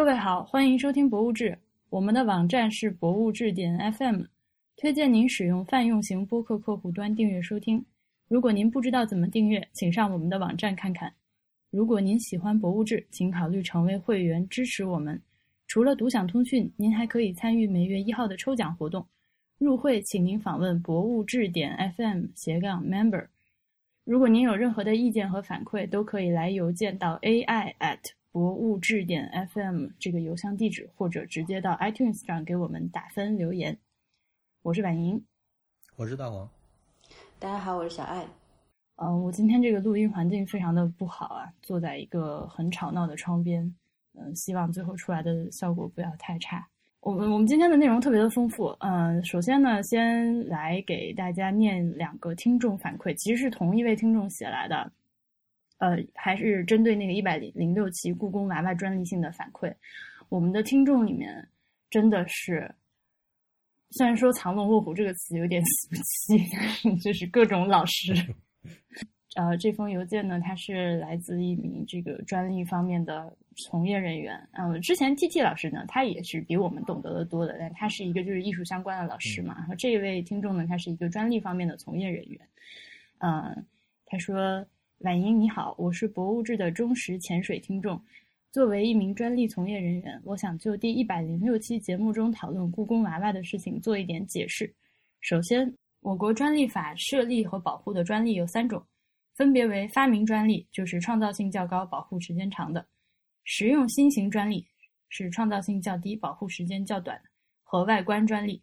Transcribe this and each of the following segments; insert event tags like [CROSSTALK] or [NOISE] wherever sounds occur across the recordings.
各位好，欢迎收听博物志。我们的网站是博物志点 FM，推荐您使用泛用型播客客户端订阅收听。如果您不知道怎么订阅，请上我们的网站看看。如果您喜欢博物志，请考虑成为会员支持我们。除了独享通讯，您还可以参与每月一号的抽奖活动。入会请您访问博物志点 FM 斜杠 member。如果您有任何的意见和反馈，都可以来邮件到 ai at 博物志点 FM 这个邮箱地址，或者直接到 iTunes 上给我们打分留言。我是婉莹，我是大黄。大家好，我是小爱。嗯，我今天这个录音环境非常的不好啊，坐在一个很吵闹的窗边。嗯，希望最后出来的效果不要太差。我们我们今天的内容特别的丰富，嗯，首先呢，先来给大家念两个听众反馈，其实是同一位听众写来的，呃，还是针对那个一百零六期故宫娃娃专利性的反馈。我们的听众里面真的是，虽然说藏龙卧虎这个词有点 [LAUGHS] 俗气，但是就是各种老师。[LAUGHS] 呃，这封邮件呢，它是来自一名这个专利方面的从业人员。嗯，之前 T T 老师呢，他也是比我们懂得的多的，但他是一个就是艺术相关的老师嘛。然后这一位听众呢，他是一个专利方面的从业人员。嗯，他说：“婉莹你好，我是博物志的忠实潜水听众。作为一名专利从业人员，我想就第一百零六期节目中讨论故宫娃娃的事情做一点解释。首先，我国专利法设立和保护的专利有三种。”分别为发明专利，就是创造性较高、保护时间长的；实用新型专利是创造性较低、保护时间较短；和外观专利。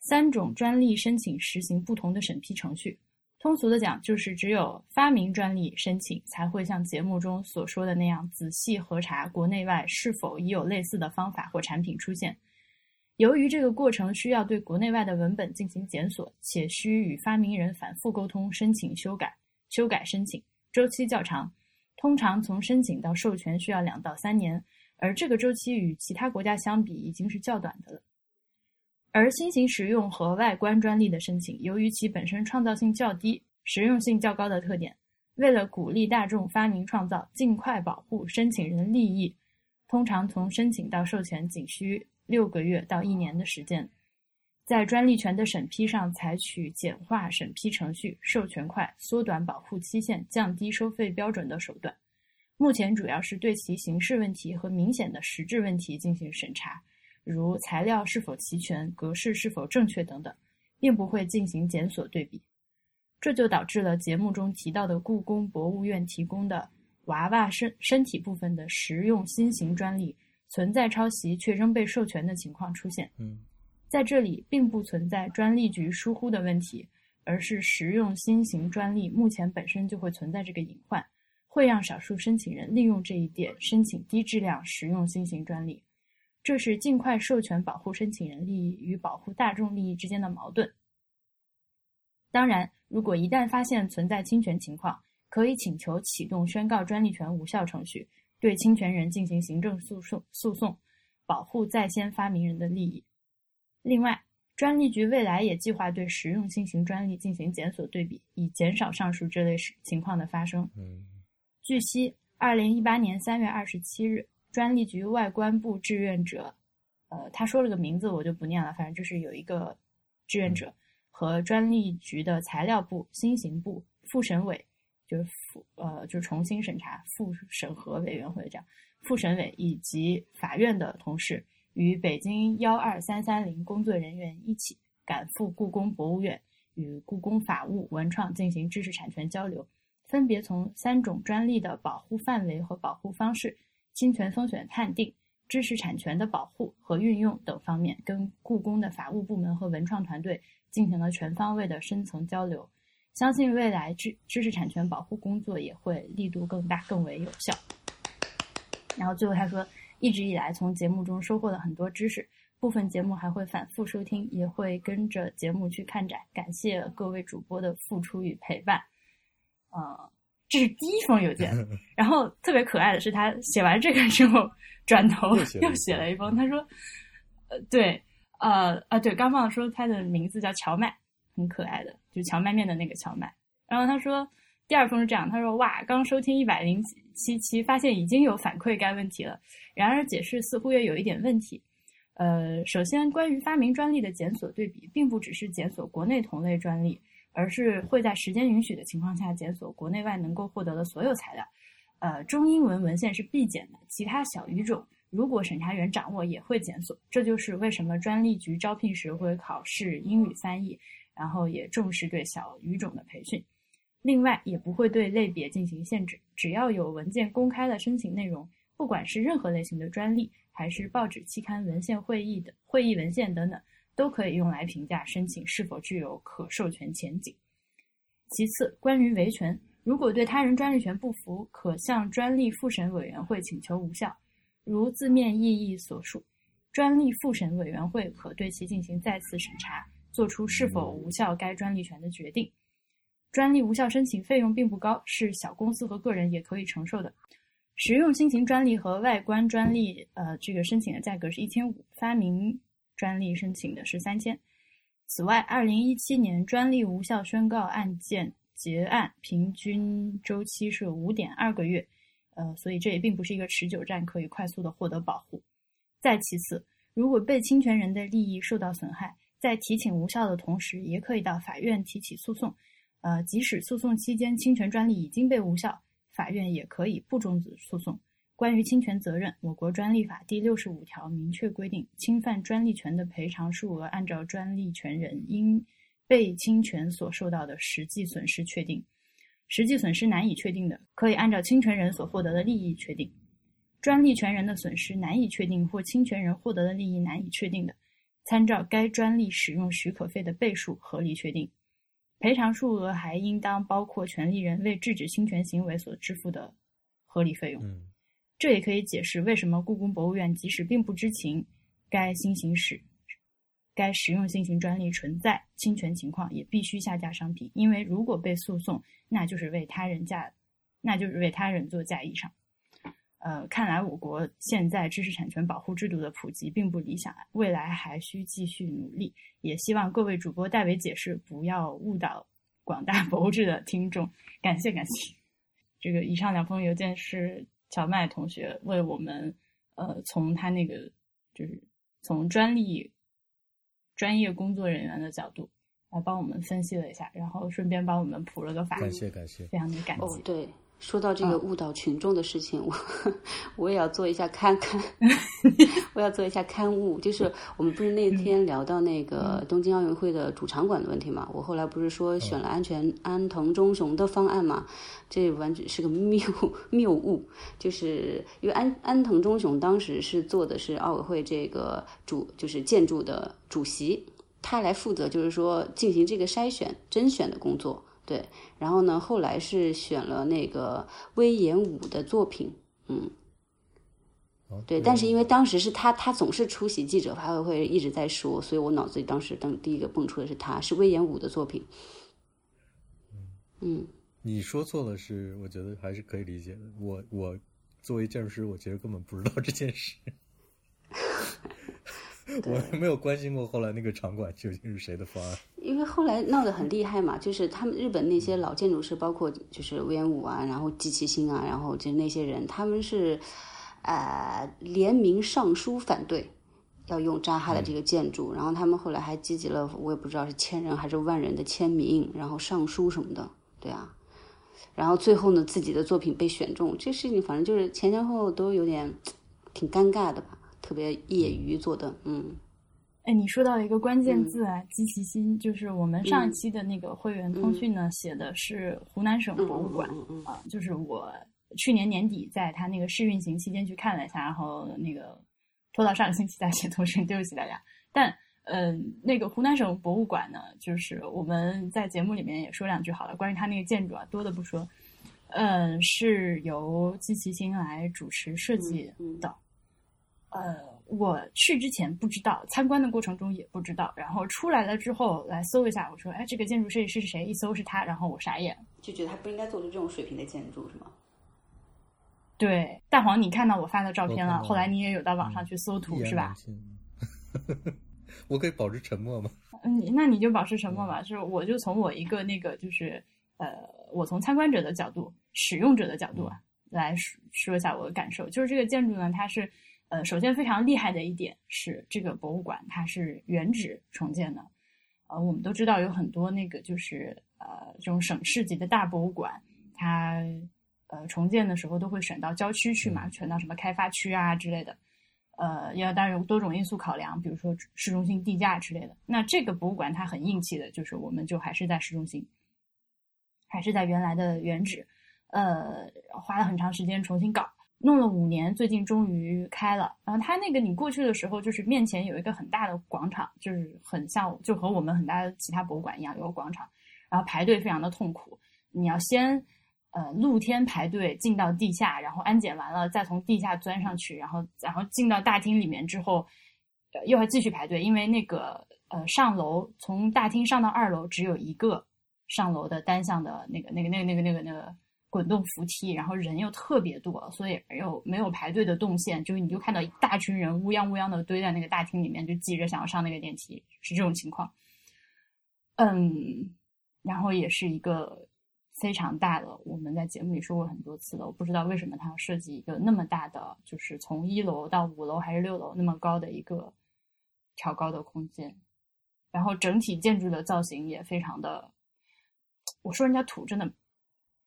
三种专利申请实行不同的审批程序。通俗的讲，就是只有发明专利申请才会像节目中所说的那样仔细核查国内外是否已有类似的方法或产品出现。由于这个过程需要对国内外的文本进行检索，且需与发明人反复沟通、申请修改。修改申请周期较长，通常从申请到授权需要两到三年，而这个周期与其他国家相比已经是较短的了。而新型实用和外观专利的申请，由于其本身创造性较低、实用性较高的特点，为了鼓励大众发明创造，尽快保护申请人利益，通常从申请到授权仅需六个月到一年的时间。在专利权的审批上，采取简化审批程序、授权快、缩短保护期限、降低收费标准的手段。目前主要是对其形式问题和明显的实质问题进行审查，如材料是否齐全、格式是否正确等等，并不会进行检索对比。这就导致了节目中提到的故宫博物院提供的娃娃身身体部分的实用新型专利存在抄袭却仍被授权的情况出现。嗯。在这里并不存在专利局疏忽的问题，而是实用新型专利目前本身就会存在这个隐患，会让少数申请人利用这一点申请低质量实用新型专利。这是尽快授权保护申请人利益与保护大众利益之间的矛盾。当然，如果一旦发现存在侵权情况，可以请求启动宣告专利权无效程序，对侵权人进行行政诉讼，诉讼保护在先发明人的利益。另外，专利局未来也计划对实用新型专利进行检索对比，以减少上述这类情况的发生。嗯，据悉，二零一八年三月二十七日，专利局外观部志愿者，呃，他说了个名字，我就不念了，反正就是有一个志愿者和专利局的材料部、新型部、副审委，就是复呃，就是重新审查复审核委员会这样，副审委以及法院的同事。与北京幺二三三零工作人员一起赶赴故宫博物院，与故宫法务、文创进行知识产权交流，分别从三种专利的保护范围和保护方式、侵权风险判定、知识产权的保护和运用等方面，跟故宫的法务部门和文创团队进行了全方位的深层交流。相信未来知知识产权保护工作也会力度更大、更为有效。然后最后他说。一直以来，从节目中收获了很多知识，部分节目还会反复收听，也会跟着节目去看展。感谢各位主播的付出与陪伴。呃，这是第一封邮件，然后特别可爱的是，他写完这个之后，转头又写了一封，他说：“呃，对，呃，啊，对，刚忘了说他的名字叫荞麦，很可爱的，就是荞麦面的那个荞麦。然后他说，第二封是这样，他说：“哇，刚收听一百零七期，发现已经有反馈该问题了。然而解释似乎也有一点问题。呃，首先，关于发明专利的检索对比，并不只是检索国内同类专利，而是会在时间允许的情况下检索国内外能够获得的所有材料。呃，中英文文献是必检的，其他小语种如果审查员掌握也会检索。这就是为什么专利局招聘时会考试英语翻译，然后也重视对小语种的培训。”另外，也不会对类别进行限制，只要有文件公开的申请内容，不管是任何类型的专利，还是报纸、期刊、文献、会议的会议文献等等，都可以用来评价申请是否具有可授权前景。其次，关于维权，如果对他人专利权不服，可向专利复审委员会请求无效。如字面意义所述，专利复审委员会可对其进行再次审查，作出是否无效该专利权的决定。专利无效申请费用并不高，是小公司和个人也可以承受的。实用新型专利和外观专利，呃，这个申请的价格是一千五；发明专利申请的是三千。此外，二零一七年专利无效宣告案件结案平均周期是五点二个月，呃，所以这也并不是一个持久战，可以快速的获得保护。再其次，如果被侵权人的利益受到损害，在提请无效的同时，也可以到法院提起诉讼。呃，即使诉讼期间侵权专利已经被无效，法院也可以不终止诉讼。关于侵权责任，我国专利法第六十五条明确规定，侵犯专利权的赔偿数额按照专利权人因被侵权所受到的实际损失确定。实际损失难以确定的，可以按照侵权人所获得的利益确定。专利权人的损失难以确定或侵权人获得的利益难以确定的，参照该专利使用许可费的倍数合理确定。赔偿数额还应当包括权利人为制止侵权行为所支付的合理费用。这也可以解释为什么故宫博物院即使并不知情该新型使该实用新型专利存在侵权情况，也必须下架商品。因为如果被诉讼，那就是为他人价，那就是为他人做嫁衣裳。呃，看来我国现在知识产权保护制度的普及并不理想，未来还需继续努力。也希望各位主播代为解释，不要误导广大博智的听众。感谢感谢。这个以上两封邮件是小麦同学为我们，呃，从他那个就是从专利专业工作人员的角度来帮我们分析了一下，然后顺便帮我们普了个法。感谢感谢，非常的感激。哦，对。说到这个误导群众的事情，我 [LAUGHS] 我也要做一下看看，[LAUGHS] 我要做一下刊物。就是我们不是那天聊到那个东京奥运会的主场馆的问题嘛？我后来不是说选了安全安藤忠雄的方案嘛？这完全是个谬谬误，就是因为安安藤忠雄当时是做的是奥委会这个主，就是建筑的主席，他来负责就是说进行这个筛选甄选的工作。对，然后呢？后来是选了那个威严武的作品，嗯，对。但是因为当时是他，他总是出席记者发布会，一直在说，所以我脑子里当时当第一个蹦出的是他，是威严武的作品。嗯，你说错了，是我觉得还是可以理解的。我我作为建筑师，我其实根本不知道这件事。[LAUGHS] 我没有关心过后来那个场馆究竟是谁的方案，因为后来闹得很厉害嘛，就是他们日本那些老建筑师，包括就是威严武啊，然后吉崎新啊，然后就那些人，他们是呃联名上书反对要用扎哈的这个建筑，然后他们后来还积极了，我也不知道是千人还是万人的签名，然后上书什么的，对啊，然后最后呢自己的作品被选中，这事情反正就是前前后后都有点 [TSK] 挺尴尬的吧。特别业余做的，嗯，哎，你说到一个关键字啊，积其心，就是我们上一期的那个会员通讯呢，写的是湖南省博物馆啊，就是我去年年底在他那个试运行期间去看了一下，然后那个拖到上个星期再写 [LAUGHS] 通讯，对不起大家。但嗯，那个湖南省博物馆呢，就是我们在节目里面也说两句好了，关于他那个建筑啊，多的不说，嗯，是由积其心来主持设计的。呃，我去之前不知道，参观的过程中也不知道，然后出来了之后来搜一下，我说，哎，这个建筑设计师是谁？一搜是他，然后我傻眼，就觉得他不应该做出这种水平的建筑，是吗？对，大黄，你看到我发的照片了，后来你也有到网上去搜图是吧？[LAUGHS] 我可以保持沉默吗？嗯，那你就保持沉默吧。就是我就从我一个那个就是呃我从参观者的角度、使用者的角度啊，来说说一下我的感受。就是这个建筑呢，它是呃，首先非常厉害的一点是，这个博物馆它是原址重建的。呃，我们都知道有很多那个就是呃这种省市级的大博物馆，它呃重建的时候都会选到郊区去嘛，选到什么开发区啊之类的。呃，要当然有多种因素考量，比如说市中心地价之类的。那这个博物馆它很硬气的，就是我们就还是在市中心，还是在原来的原址。呃，花了很长时间重新搞，弄了五年，最近终于开了。然后它那个你过去的时候，就是面前有一个很大的广场，就是很像就和我们很大的其他博物馆一样有个广场，然后排队非常的痛苦，你要先。呃，露天排队进到地下，然后安检完了，再从地下钻上去，然后然后进到大厅里面之后，呃，又要继续排队，因为那个呃上楼从大厅上到二楼只有一个上楼的单向的那个那个那个那个那个那个滚动扶梯，然后人又特别多，所以没有没有排队的动线，就是你就看到一大群人乌泱乌泱的堆在那个大厅里面，就挤着想要上那个电梯，是这种情况。嗯，然后也是一个。非常大的，我们在节目里说过很多次了。我不知道为什么它要设计一个那么大的，就是从一楼到五楼还是六楼那么高的一个挑高的空间。然后整体建筑的造型也非常的，我说人家土真的，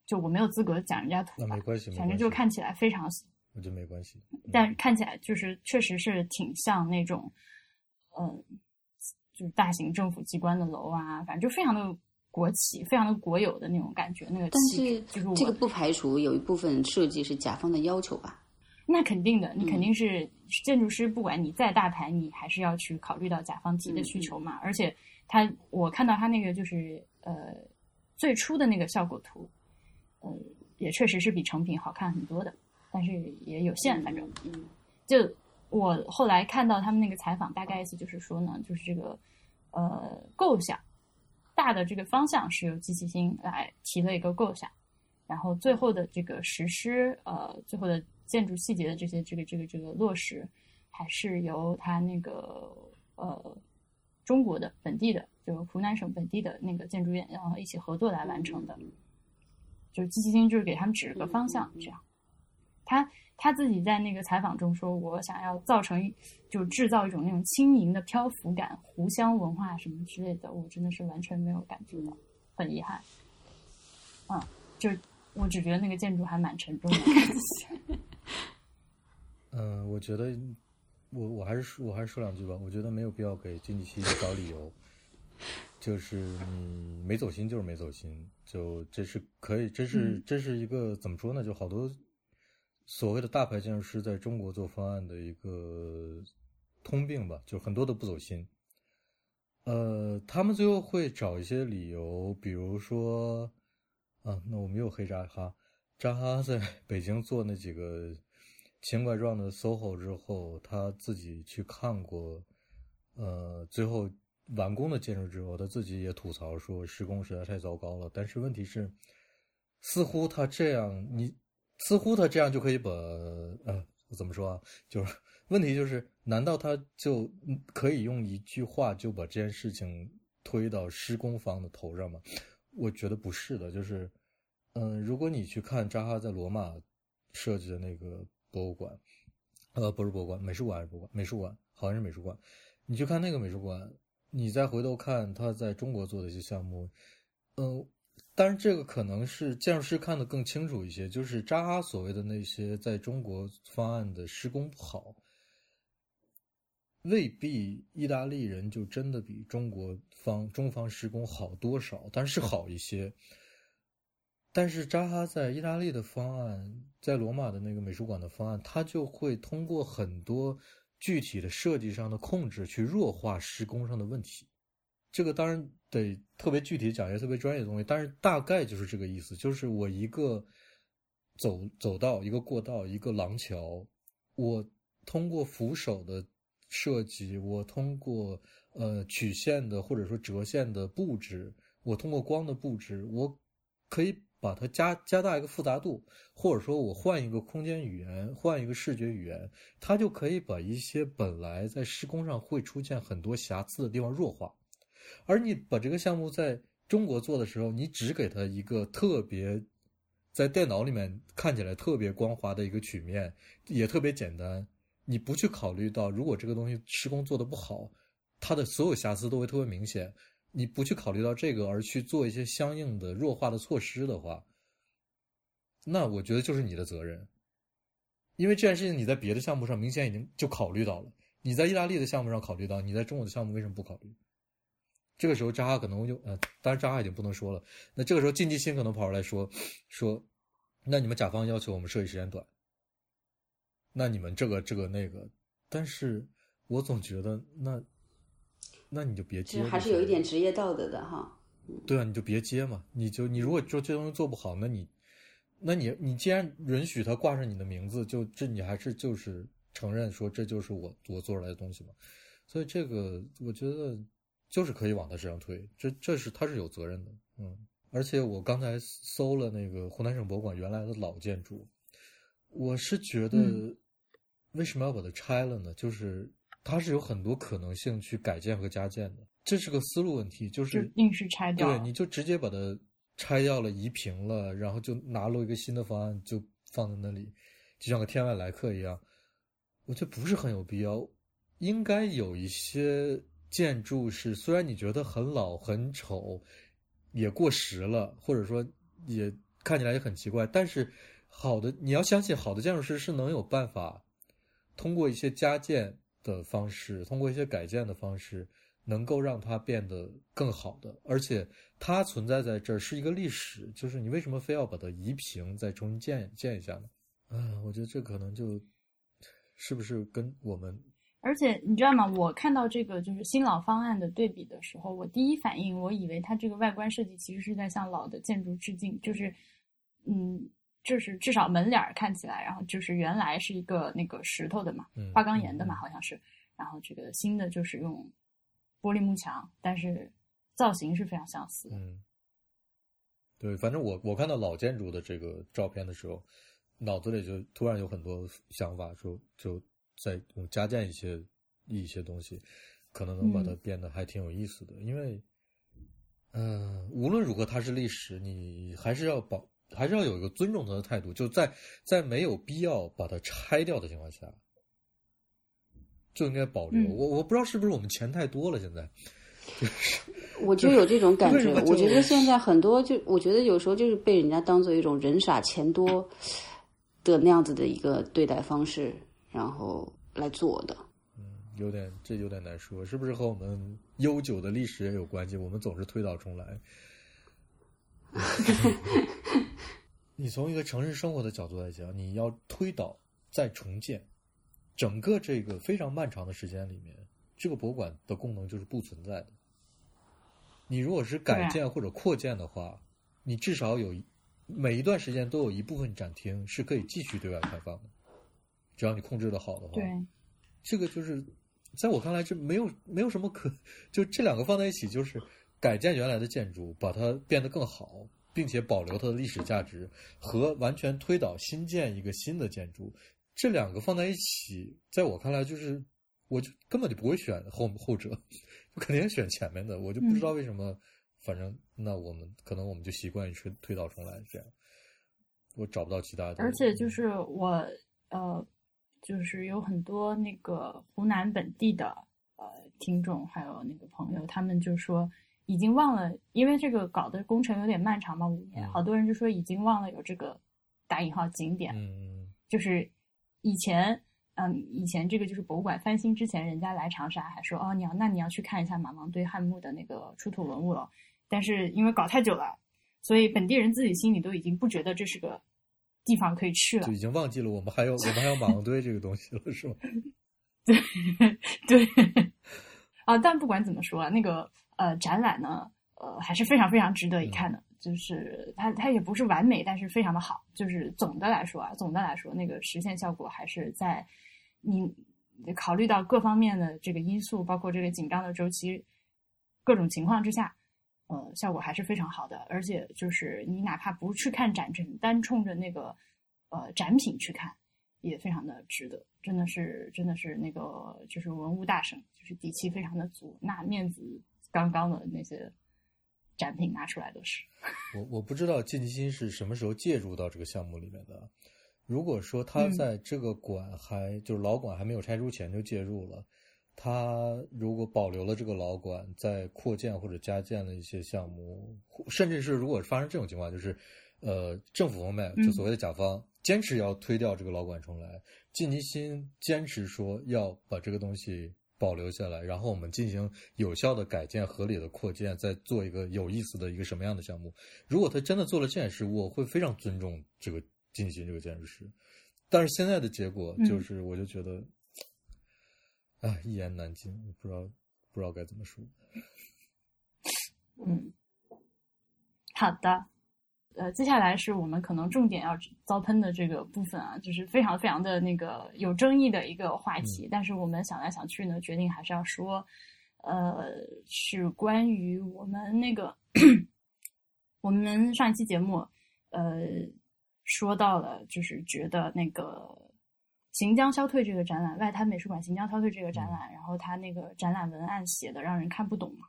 就我没有资格讲人家土，那没关系，反正就看起来非常，我觉得没关系。但看起来就是确实是挺像那种，嗯，就是大型政府机关的楼啊，反正就非常的。国企非常的国有的那种感觉，那个但是这个不排除有一部分设计是甲方的要求吧？那肯定的，你肯定是建筑师，不管你再大牌，你还是要去考虑到甲方提的需求嘛。而且他，我看到他那个就是呃最初的那个效果图，呃也确实是比成品好看很多的，但是也有限，反正嗯，就我后来看到他们那个采访，大概意思就是说呢，就是这个呃构想。大的这个方向是由机器星来提了一个构想，然后最后的这个实施，呃，最后的建筑细节的这些这个这个这个落实，还是由他那个呃中国的本地的，就湖南省本地的那个建筑院，然后一起合作来完成的。就是机器星就是给他们指了个方向，这样。他他自己在那个采访中说：“我想要造成，就制造一种那种轻盈的漂浮感，湖湘文化什么之类的，我真的是完全没有感觉到，很遗憾。嗯，就我只觉得那个建筑还蛮沉重的。嗯，我觉得我我还是我还是说两句吧。我觉得没有必要给经济系找理由，就是你没走心就是没走心，就这是可以，这是这是一个怎么说呢？就好多。所谓的大牌建筑师在中国做方案的一个通病吧，就很多都不走心。呃，他们最后会找一些理由，比如说，啊，那我们又黑扎哈，扎哈在北京做那几个奇怪状的 SOHO 之后，他自己去看过，呃，最后完工的建筑之后，他自己也吐槽说施工实在太糟糕了。但是问题是，似乎他这样你。似乎他这样就可以把，呃，怎么说啊？就是问题就是，难道他就可以用一句话就把这件事情推到施工方的头上吗？我觉得不是的。就是，嗯，如果你去看扎哈在罗马设计的那个博物馆，呃，不是博物馆，美术馆还是博物馆？美术馆，好像是美术馆。你去看那个美术馆，你再回头看他在中国做的一些项目，嗯。但是这个可能是建筑师看得更清楚一些，就是扎哈所谓的那些在中国方案的施工不好，未必意大利人就真的比中国方中方施工好多少，但是好一些。但是扎哈在意大利的方案，在罗马的那个美术馆的方案，他就会通过很多具体的设计上的控制去弱化施工上的问题。这个当然得特别具体讲一些特别专业的东西，但是大概就是这个意思，就是我一个走走道、一个过道、一个廊桥，我通过扶手的设计，我通过呃曲线的或者说折线的布置，我通过光的布置，我可以把它加加大一个复杂度，或者说我换一个空间语言，换一个视觉语言，它就可以把一些本来在施工上会出现很多瑕疵的地方弱化。而你把这个项目在中国做的时候，你只给它一个特别在电脑里面看起来特别光滑的一个曲面，也特别简单，你不去考虑到如果这个东西施工做的不好，它的所有瑕疵都会特别明显。你不去考虑到这个，而去做一些相应的弱化的措施的话，那我觉得就是你的责任。因为这件事情你在别的项目上明显已经就考虑到了，你在意大利的项目上考虑到，你在中国的项目为什么不考虑？这个时候扎哈可能就呃，当然扎哈已经不能说了。那这个时候竞技新可能跑出来说说，那你们甲方要求我们设计时间短，那你们这个这个那个，但是我总觉得那。那你就别接，还是有一点职业道德的哈。对啊，你就别接嘛。你就你如果说这东西做不好，那你，那你你既然允许他挂上你的名字，就这你还是就是承认说这就是我我做出来的东西嘛。所以这个我觉得就是可以往他身上推，这这是他是有责任的。嗯，而且我刚才搜了那个湖南省博物馆原来的老建筑，我是觉得为什么要把它拆了呢？就是。它是有很多可能性去改建和加建的，这是个思路问题，就是硬是拆掉，对，你就直接把它拆掉了、移平了，然后就拿了一个新的方案就放在那里，就像个天外来客一样，我觉得不是很有必要。应该有一些建筑是虽然你觉得很老、很丑，也过时了，或者说也看起来也很奇怪，但是好的，你要相信好的建筑师是能有办法通过一些加建。的方式，通过一些改建的方式，能够让它变得更好的，而且它存在在这儿是一个历史，就是你为什么非要把它移平再重新建建一下呢？嗯，我觉得这可能就是不是跟我们，而且你知道吗？我看到这个就是新老方案的对比的时候，我第一反应我以为它这个外观设计其实是在向老的建筑致敬，就是嗯。就是至少门脸看起来，然后就是原来是一个那个石头的嘛，花岗岩的嘛，好像是。然后这个新的就是用玻璃幕墙，但是造型是非常相似。嗯，对，反正我我看到老建筑的这个照片的时候，脑子里就突然有很多想法，说就在加建一些一些东西，可能能把它变得还挺有意思的。因为，嗯，无论如何它是历史，你还是要保。还是要有一个尊重他的态度，就在在没有必要把它拆掉的情况下，就应该保留。我我不知道是不是我们钱太多了，现在，[LAUGHS] 我就有这种感觉。我觉得现在很多就，我觉得有时候就是被人家当做一种人傻钱多的那样子的一个对待方式，然后来做的。嗯，有点这有点难说，是不是和我们悠久的历史也有关系？我们总是推倒重来。[LAUGHS] 你从一个城市生活的角度来讲，你要推倒再重建，整个这个非常漫长的时间里面，这个博物馆的功能就是不存在的。你如果是改建或者扩建的话，你至少有每一段时间都有一部分展厅是可以继续对外开放的，只要你控制的好的话。对，这个就是在我看来，这没有没有什么可就这两个放在一起就是。改建原来的建筑，把它变得更好，并且保留它的历史价值，和完全推倒新建一个新的建筑，这两个放在一起，在我看来就是，我就根本就不会选后后者，就肯定选前面的。我就不知道为什么，反正那我们可能我们就习惯于推推倒重来这样，我找不到其他的。而且就是我呃，就是有很多那个湖南本地的呃听众，还有那个朋友，他们就说。已经忘了，因为这个搞的工程有点漫长嘛，五年，好多人就说已经忘了有这个打引号景点，嗯，就是以前，嗯，以前这个就是博物馆翻新之前，人家来长沙还说，哦，你要那你要去看一下马王堆汉墓的那个出土文物了，但是因为搞太久了，所以本地人自己心里都已经不觉得这是个地方可以去了，就已经忘记了我们还有我们还有马王堆这个东西了，是吗？对。[LAUGHS] 对，[LAUGHS] 啊，但不管怎么说，那个。呃，展览呢，呃，还是非常非常值得一看的。就是它，它也不是完美，但是非常的好。就是总的来说啊，总的来说，那个实现效果还是在你考虑到各方面的这个因素，包括这个紧张的周期各种情况之下，呃，效果还是非常好的。而且就是你哪怕不去看展陈，单冲着那个呃展品去看，也非常的值得。真的是，真的是那个就是文物大省，就是底气非常的足，那面子。刚刚的那些展品拿出来都是。[LAUGHS] 我我不知道晋级新是什么时候介入到这个项目里面的。如果说他在这个馆还、就是老馆还没有拆除前就介入了，他如果保留了这个老馆，在扩建或者加建的一些项目，甚至是如果发生这种情况，就是呃政府方面就所谓的甲方坚持要推掉这个老馆重来，晋级新坚持说要把这个东西。保留下来，然后我们进行有效的改建、合理的扩建，再做一个有意思的一个什么样的项目？如果他真的做了这件事，我会非常尊重这个进行这个建筑师。但是现在的结果就是，我就觉得，啊，一言难尽，不知道不知道该怎么说。嗯，好的。呃，接下来是我们可能重点要遭喷的这个部分啊，就是非常非常的那个有争议的一个话题。但是我们想来想去呢，决定还是要说，呃，是关于我们那个我们上一期节目，呃，说到了，就是觉得那个行将消退这个展览，外滩美术馆行将消退这个展览，然后他那个展览文案写的让人看不懂嘛，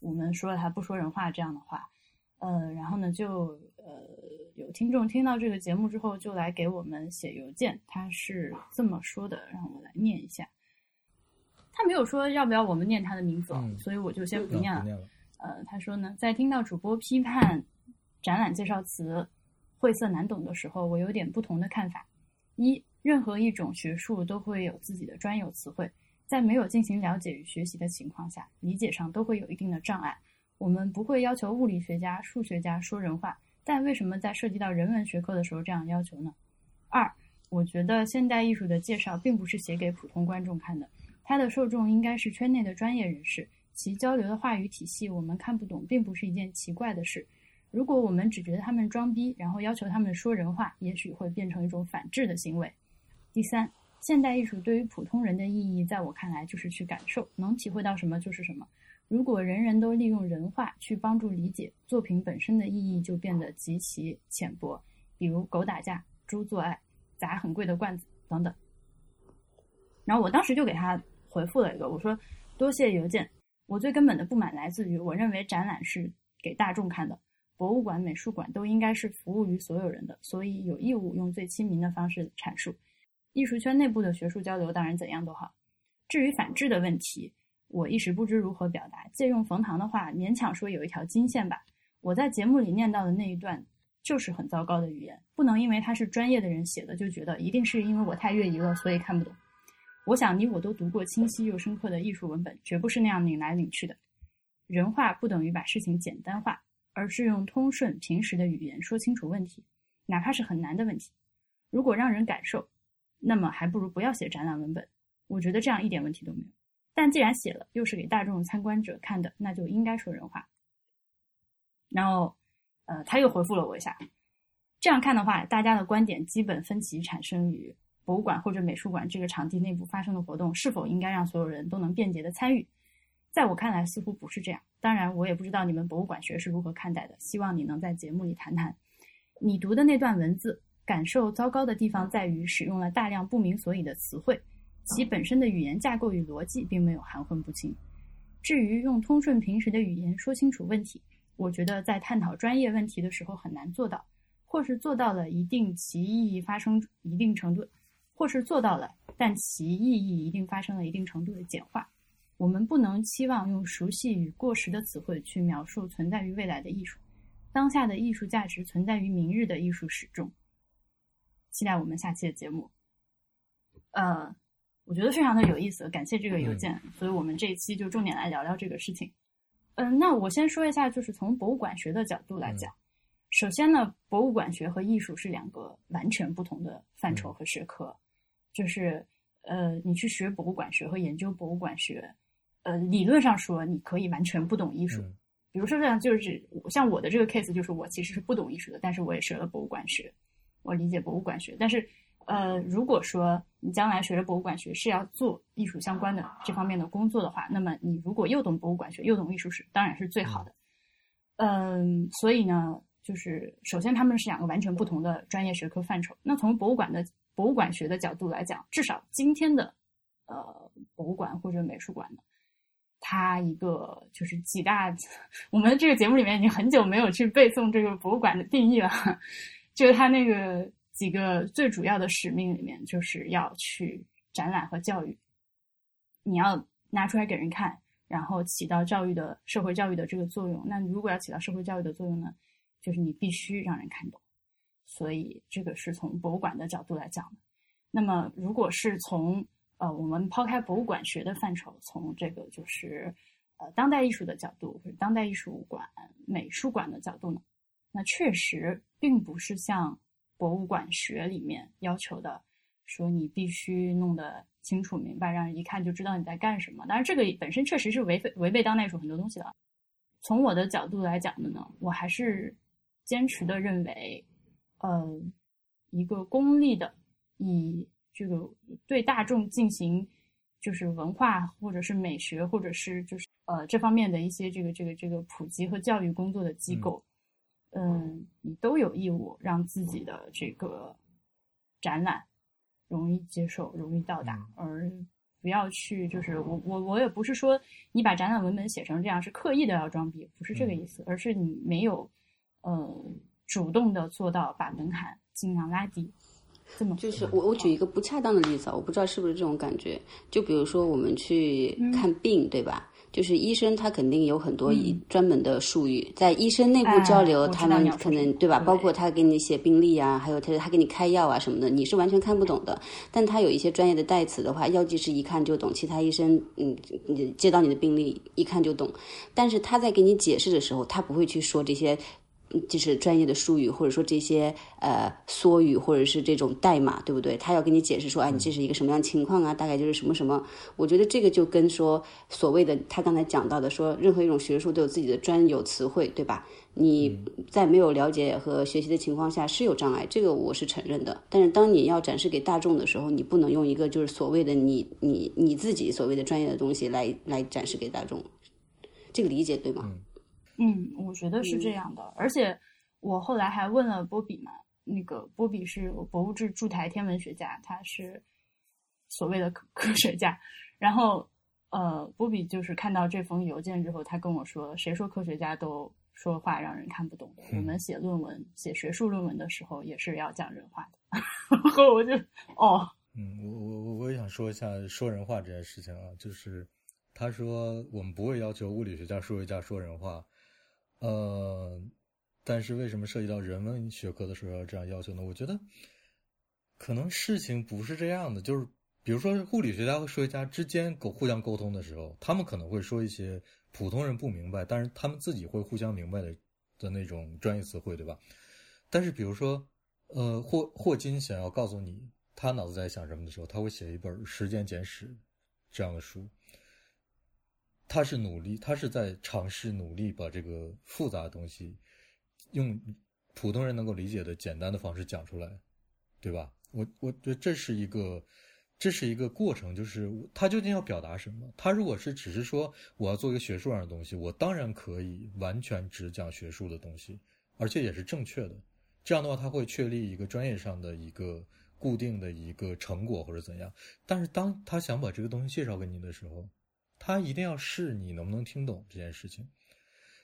我们说了他不说人话这样的话。呃，然后呢，就呃，有听众听到这个节目之后，就来给我们写邮件。他是这么说的，让我来念一下。他没有说要不要我们念他的名字，所以我就先不念了。呃，他说呢，在听到主播批判展览介绍词晦涩难懂的时候，我有点不同的看法。一，任何一种学术都会有自己的专有词汇，在没有进行了解与学习的情况下，理解上都会有一定的障碍。我们不会要求物理学家、数学家说人话，但为什么在涉及到人文学科的时候这样要求呢？二，我觉得现代艺术的介绍并不是写给普通观众看的，它的受众应该是圈内的专业人士，其交流的话语体系我们看不懂，并不是一件奇怪的事。如果我们只觉得他们装逼，然后要求他们说人话，也许会变成一种反制的行为。第三，现代艺术对于普通人的意义，在我看来就是去感受，能体会到什么就是什么。如果人人都利用人话去帮助理解作品本身的意义，就变得极其浅薄。比如狗打架、猪做爱、砸很贵的罐子等等。然后我当时就给他回复了一个，我说：“多谢邮件。我最根本的不满来自于，我认为展览是给大众看的，博物馆、美术馆都应该是服务于所有人的，所以有义务用最亲民的方式阐述。艺术圈内部的学术交流当然怎样都好。至于反制的问题。”我一时不知如何表达，借用冯唐的话，勉强说有一条金线吧。我在节目里念到的那一段，就是很糟糕的语言，不能因为他是专业的人写的，就觉得一定是因为我太越级了，所以看不懂。我想你我都读过清晰又深刻的艺术文本，绝不是那样拧来拧去的。人话不等于把事情简单化，而是用通顺平实的语言说清楚问题，哪怕是很难的问题。如果让人感受，那么还不如不要写展览文本。我觉得这样一点问题都没有。但既然写了，又是给大众参观者看的，那就应该说人话。然后，呃，他又回复了我一下。这样看的话，大家的观点基本分歧产生于博物馆或者美术馆这个场地内部发生的活动是否应该让所有人都能便捷的参与。在我看来，似乎不是这样。当然，我也不知道你们博物馆学是如何看待的。希望你能在节目里谈谈。你读的那段文字，感受糟糕的地方在于使用了大量不明所以的词汇。其本身的语言架构与逻辑并没有含混不清。至于用通顺平实的语言说清楚问题，我觉得在探讨专业问题的时候很难做到，或是做到了一定其意义发生一定程度，或是做到了，但其意义一定发生了一定程度的简化。我们不能期望用熟悉与过时的词汇去描述存在于未来的艺术，当下的艺术价值存在于明日的艺术史中。期待我们下期的节目。呃。我觉得非常的有意思，感谢这个邮件，所以我们这一期就重点来聊聊这个事情。嗯，那我先说一下，就是从博物馆学的角度来讲，首先呢，博物馆学和艺术是两个完全不同的范畴和学科。就是呃，你去学博物馆学和研究博物馆学，呃，理论上说你可以完全不懂艺术。比如说这样，就是像我的这个 case，就是我其实是不懂艺术的，但是我也学了博物馆学，我理解博物馆学，但是。呃，如果说你将来学了博物馆学是要做艺术相关的这方面的工作的话，那么你如果又懂博物馆学又懂艺术史，当然是最好的。嗯，所以呢，就是首先他们是两个完全不同的专业学科范畴。那从博物馆的博物馆学的角度来讲，至少今天的呃博物馆或者美术馆呢，它一个就是几大，[LAUGHS] 我们这个节目里面已经很久没有去背诵这个博物馆的定义了，[LAUGHS] 就是它那个几个最主要的使命里面，就是要去展览和教育，你要拿出来给人看，然后起到教育的社会教育的这个作用。那如果要起到社会教育的作用呢，就是你必须让人看懂。所以这个是从博物馆的角度来讲的。那么如果是从呃我们抛开博物馆学的范畴，从这个就是呃当代艺术的角度或者当代艺术馆、美术馆的角度呢，那确实并不是像博物馆学里面要求的，说你必须弄得清楚明白，让人一看就知道你在干什么。当然，这个本身确实是违背违背当代艺术很多东西的。从我的角度来讲的呢，我还是坚持的认为。呃，一个公立的，以这个对大众进行就是文化或者是美学或者是就是呃这方面的一些这个这个这个普及和教育工作的机构，嗯，你都有义务让自己的这个展览容易接受、容易到达，而不要去就是我我我也不是说你把展览文本写成这样是刻意的要装逼，不是这个意思，而是你没有呃。主动的做到把门槛尽量拉低，这么就是我我举一个不恰当的例子啊，我不知道是不是这种感觉。就比如说我们去看病，对吧？就是医生他肯定有很多专门的术语，在医生内部交流，他们可能对吧？包括他给你写病历啊，还有他他给你开药啊什么的，你是完全看不懂的。但他有一些专业的代词的话，药剂师一看就懂，其他医生嗯，接到你的病历一看就懂。但是他在给你解释的时候，他不会去说这些。就是专业的术语，或者说这些呃缩语，或者是这种代码，对不对？他要跟你解释说，哎，你这是一个什么样情况啊？大概就是什么什么。我觉得这个就跟说所谓的他刚才讲到的，说任何一种学术都有自己的专有词汇，对吧？你在没有了解和学习的情况下是有障碍，这个我是承认的。但是当你要展示给大众的时候，你不能用一个就是所谓的你你你自己所谓的专业的东西来来展示给大众，这个理解对吗？嗯，我觉得是这样的，而且我后来还问了波比嘛，那个波比是博物志驻台天文学家，他是所谓的科科学家。然后，呃，波比就是看到这封邮件之后，他跟我说：“谁说科学家都说话让人看不懂的？我们写论文、写学术论文的时候也是要讲人话的。[LAUGHS] ”然后我就哦，嗯，我我我我也想说一下说人话这件事情啊，就是他说我们不会要求物理学家、数学家说人话。呃，但是为什么涉及到人文学科的时候要这样要求呢？我觉得可能事情不是这样的，就是比如说物理学家和数学家之间沟互相沟通的时候，他们可能会说一些普通人不明白，但是他们自己会互相明白的的那种专业词汇，对吧？但是比如说，呃，霍霍金想要告诉你他脑子在想什么的时候，他会写一本《时间简史》这样的书。他是努力，他是在尝试努力把这个复杂的东西用普通人能够理解的简单的方式讲出来，对吧？我我觉得这是一个，这是一个过程，就是他究竟要表达什么？他如果是只是说我要做一个学术上的东西，我当然可以完全只讲学术的东西，而且也是正确的。这样的话，他会确立一个专业上的一个固定的一个成果或者怎样。但是当他想把这个东西介绍给你的时候，他一定要试你能不能听懂这件事情，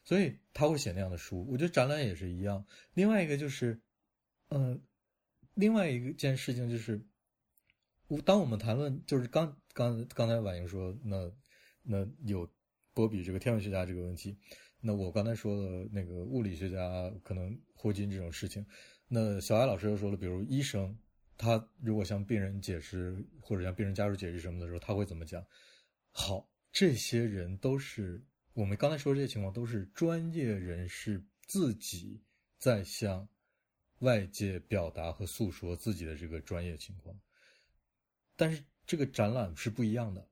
所以他会写那样的书。我觉得展览也是一样。另外一个就是，嗯，另外一个件事情就是，我当我们谈论就是刚刚刚才婉莹说那那有波比这个天文学家这个问题，那我刚才说的那个物理学家可能霍金这种事情，那小艾老师又说了，比如医生他如果向病人解释或者向病人家属解释什么的时候，他会怎么讲？好。这些人都是我们刚才说这些情况，都是专业人士自己在向外界表达和诉说自己的这个专业情况。但是这个展览是不一样的，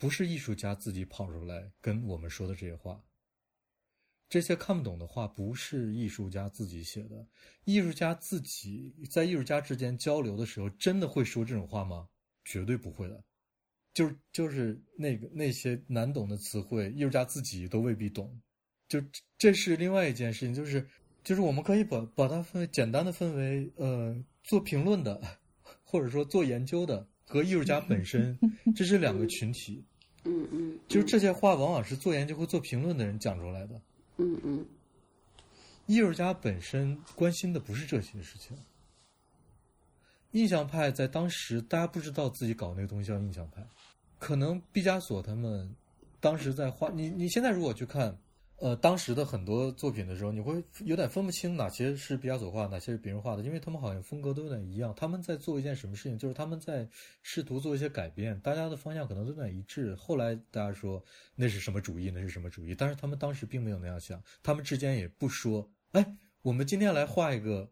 不是艺术家自己跑出来跟我们说的这些话。这些看不懂的话，不是艺术家自己写的。艺术家自己在艺术家之间交流的时候，真的会说这种话吗？绝对不会的。就是就是那个那些难懂的词汇，艺术家自己都未必懂。就这是另外一件事情，就是就是我们可以把把它分为简单的分为呃做评论的，或者说做研究的和艺术家本身，[LAUGHS] 这是两个群体。嗯嗯，就是这些话往往是做研究或做评论的人讲出来的。嗯嗯艺术家本身关心的不是这些事情。印象派在当时，大家不知道自己搞那个东西叫印象派，可能毕加索他们当时在画你。你现在如果去看，呃，当时的很多作品的时候，你会有点分不清哪些是毕加索画，哪些是别人画的，因为他们好像风格都有点一样。他们在做一件什么事情，就是他们在试图做一些改变，大家的方向可能都有点一致。后来大家说那是什么主义，那是什么主义，但是他们当时并没有那样想，他们之间也不说，哎，我们今天来画一个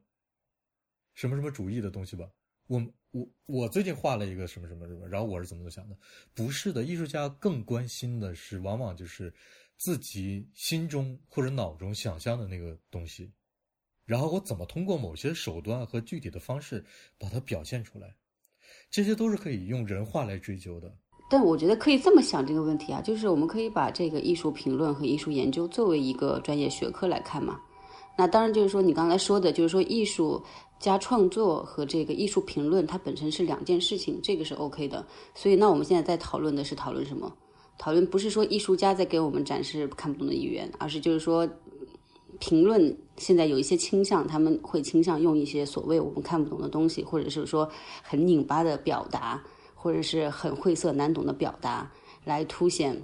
什么什么主义的东西吧。我我我最近画了一个什么什么什么，然后我是怎么怎么想的？不是的，艺术家更关心的是，往往就是自己心中或者脑中想象的那个东西，然后我怎么通过某些手段和具体的方式把它表现出来，这些都是可以用人话来追究的。但我觉得可以这么想这个问题啊，就是我们可以把这个艺术评论和艺术研究作为一个专业学科来看嘛。那当然就是说你刚才说的，就是说艺术。加创作和这个艺术评论，它本身是两件事情，这个是 OK 的。所以，那我们现在在讨论的是讨论什么？讨论不是说艺术家在给我们展示看不懂的语言，而是就是说，评论现在有一些倾向，他们会倾向用一些所谓我们看不懂的东西，或者是说很拧巴的表达，或者是很晦涩难懂的表达，来凸显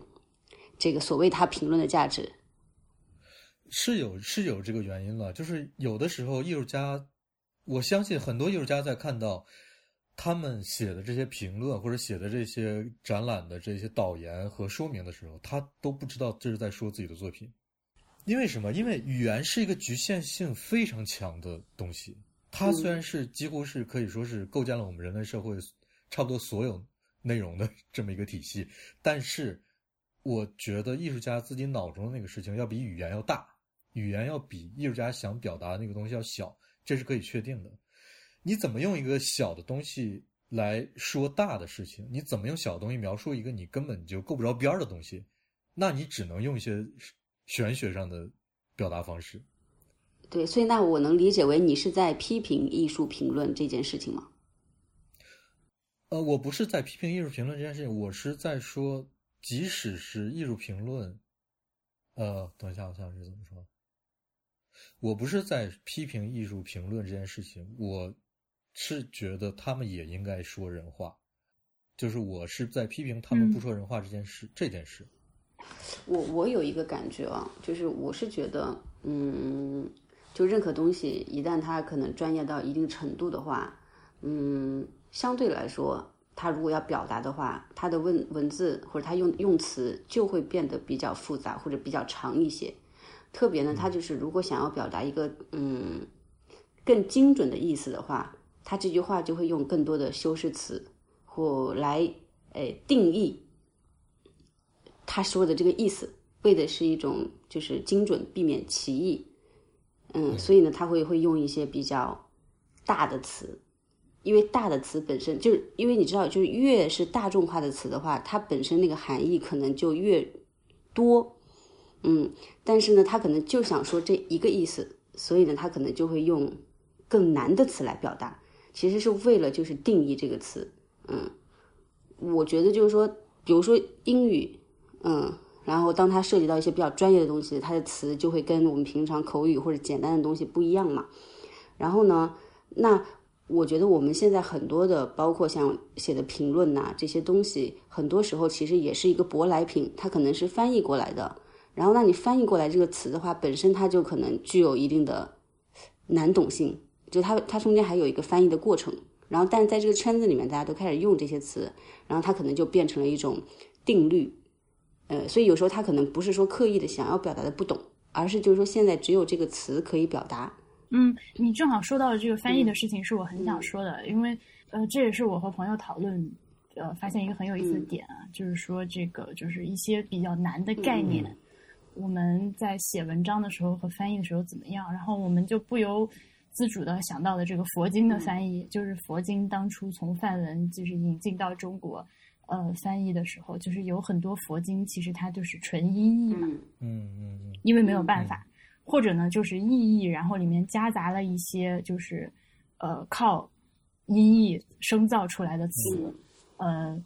这个所谓他评论的价值。是有是有这个原因了，就是有的时候艺术家。我相信很多艺术家在看到他们写的这些评论或者写的这些展览的这些导言和说明的时候，他都不知道这是在说自己的作品。因为什么？因为语言是一个局限性非常强的东西。它虽然是几乎是可以说是构建了我们人类社会差不多所有内容的 [LAUGHS] 这么一个体系，但是我觉得艺术家自己脑中的那个事情要比语言要大，语言要比艺术家想表达的那个东西要小。这是可以确定的。你怎么用一个小的东西来说大的事情？你怎么用小的东西描述一个你根本就够不着边儿的东西？那你只能用一些玄学上的表达方式。对，所以那我能理解为你是在批评艺术评论这件事情吗？呃，我不是在批评艺术评论这件事情，我是在说，即使是艺术评论，呃，等一下，我想是怎么说？我不是在批评艺术评论这件事情，我是觉得他们也应该说人话，就是我是在批评他们不说人话这件事。这件事，我我有一个感觉啊，就是我是觉得，嗯，就任何东西一旦它可能专业到一定程度的话，嗯，相对来说，它如果要表达的话，它的文文字或者它用用词就会变得比较复杂或者比较长一些。特别呢，他就是如果想要表达一个嗯更精准的意思的话，他这句话就会用更多的修饰词或来诶定义他说的这个意思，为的是一种就是精准，避免歧义。嗯，所以呢，他会会用一些比较大的词，因为大的词本身就是因为你知道，就是越是大众化的词的话，它本身那个含义可能就越多。嗯，但是呢，他可能就想说这一个意思，所以呢，他可能就会用更难的词来表达，其实是为了就是定义这个词。嗯，我觉得就是说，比如说英语，嗯，然后当它涉及到一些比较专业的东西，它的词就会跟我们平常口语或者简单的东西不一样嘛。然后呢，那我觉得我们现在很多的，包括像写的评论呐这些东西，很多时候其实也是一个舶来品，它可能是翻译过来的。然后，那你翻译过来这个词的话，本身它就可能具有一定的难懂性，就它它中间还有一个翻译的过程。然后，但是在这个圈子里面，大家都开始用这些词，然后它可能就变成了一种定律。呃，所以有时候它可能不是说刻意的想要表达的不懂，而是就是说现在只有这个词可以表达。嗯，你正好说到了这个翻译的事情，是我很想说的，因为呃，这也是我和朋友讨论，呃，发现一个很有意思的点啊，就是说这个就是一些比较难的概念。我们在写文章的时候和翻译的时候怎么样？然后我们就不由自主的想到了这个佛经的翻译，就是佛经当初从梵文就是引进到中国，呃，翻译的时候，就是有很多佛经其实它就是纯音译嘛，嗯嗯嗯，因为没有办法，或者呢就是意译，然后里面夹杂了一些就是呃靠音译生造出来的词，呃。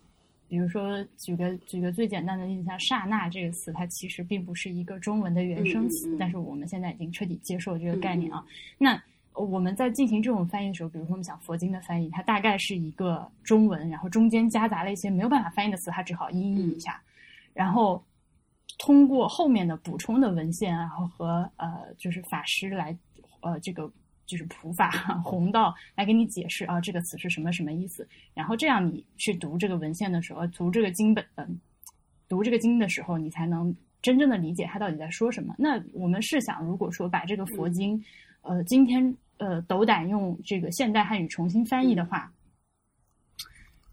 比如说，举个举个最简单的例子，像“刹那”这个词，它其实并不是一个中文的原生词，但是我们现在已经彻底接受这个概念啊。那我们在进行这种翻译的时候，比如说我们讲佛经的翻译，它大概是一个中文，然后中间夹杂了一些没有办法翻译的词，它只好音译一下，然后通过后面的补充的文献，然后和呃就是法师来呃这个。就是普法 [LAUGHS] 红道来给你解释啊，这个词是什么什么意思。然后这样你去读这个文献的时候，读这个经本，嗯，读这个经的时候，你才能真正的理解他到底在说什么。那我们试想，如果说把这个佛经，呃，今天呃斗胆用这个现代汉语重新翻译的话，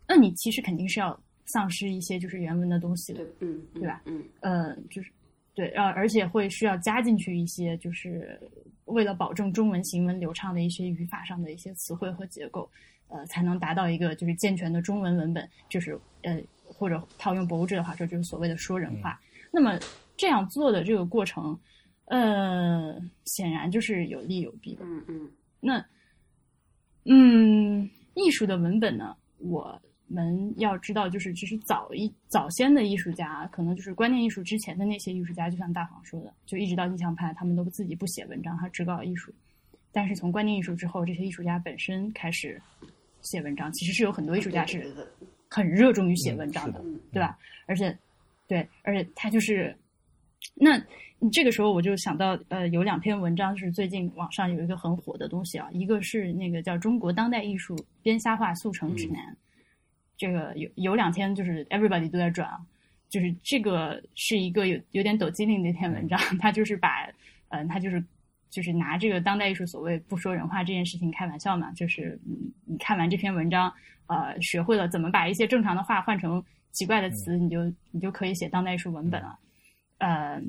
那你其实肯定是要丧失一些就是原文的东西的，嗯，对吧？嗯，呃，就是对，呃，而且会需要加进去一些就是。为了保证中文行文流畅的一些语法上的一些词汇和结构，呃，才能达到一个就是健全的中文文本，就是呃，或者套用博物志的话说，就是所谓的说人话。那么这样做的这个过程，呃，显然就是有利有弊的。嗯嗯。那，嗯，艺术的文本呢，我。们要知道，就是其实早一早先的艺术家，可能就是观念艺术之前的那些艺术家，就像大黄说的，就一直到印象派，他们都自己不写文章，他只搞艺术。但是从观念艺术之后，这些艺术家本身开始写文章，其实是有很多艺术家是很热衷于写文章的，对吧？而且，对，而且他就是，那这个时候我就想到，呃，有两篇文章是最近网上有一个很火的东西啊，一个是那个叫《中国当代艺术编瞎话速成指南》。这个有有两天就是 everybody 都在转啊，就是这个是一个有有点抖机灵的一篇文章，他就是把嗯，他就是就是拿这个当代艺术所谓不说人话这件事情开玩笑嘛，就是你你看完这篇文章，呃，学会了怎么把一些正常的话换成奇怪的词，你就你就可以写当代艺术文本了，呃。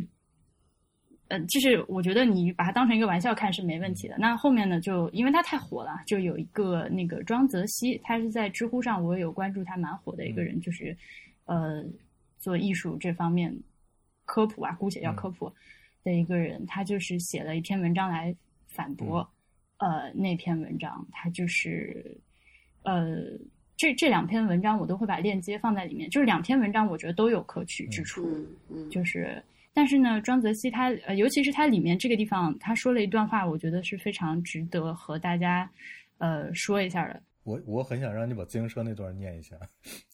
呃，就是我觉得你把它当成一个玩笑看是没问题的。那后面呢，就因为它太火了，就有一个那个庄泽熙，他是在知乎上我有关注他，蛮火的一个人，就是呃做艺术这方面科普啊，姑且叫科普的一个人，他就是写了一篇文章来反驳呃那篇文章，他就是呃这这两篇文章我都会把链接放在里面，就是两篇文章我觉得都有可取之处，就是。但是呢，庄则熙他呃，尤其是他里面这个地方，他说了一段话，我觉得是非常值得和大家呃说一下的。我我很想让你把自行车那段念一下。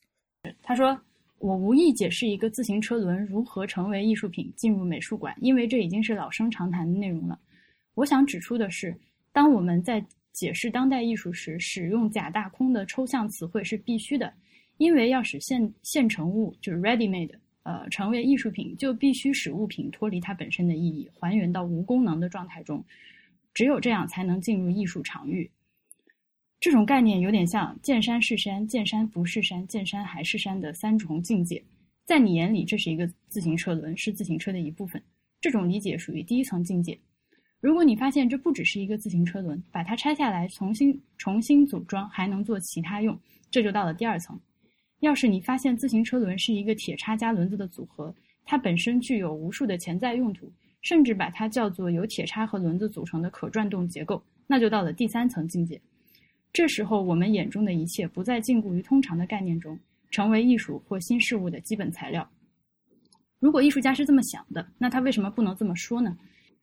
[LAUGHS] 他说：“我无意解释一个自行车轮如何成为艺术品进入美术馆，因为这已经是老生常谈的内容了。我想指出的是，当我们在解释当代艺术时，使用假大空的抽象词汇是必须的，因为要使现现成物就是 ready made。”呃，成为艺术品就必须使物品脱离它本身的意义，还原到无功能的状态中。只有这样才能进入艺术场域。这种概念有点像见山是山，见山不是山，见山还是山的三重境界。在你眼里，这是一个自行车轮，是自行车的一部分。这种理解属于第一层境界。如果你发现这不只是一个自行车轮，把它拆下来重新重新组装，还能做其他用，这就到了第二层。要是你发现自行车轮是一个铁叉加轮子的组合，它本身具有无数的潜在用途，甚至把它叫做由铁叉和轮子组成的可转动结构，那就到了第三层境界。这时候，我们眼中的一切不再禁锢于通常的概念中，成为艺术或新事物的基本材料。如果艺术家是这么想的，那他为什么不能这么说呢？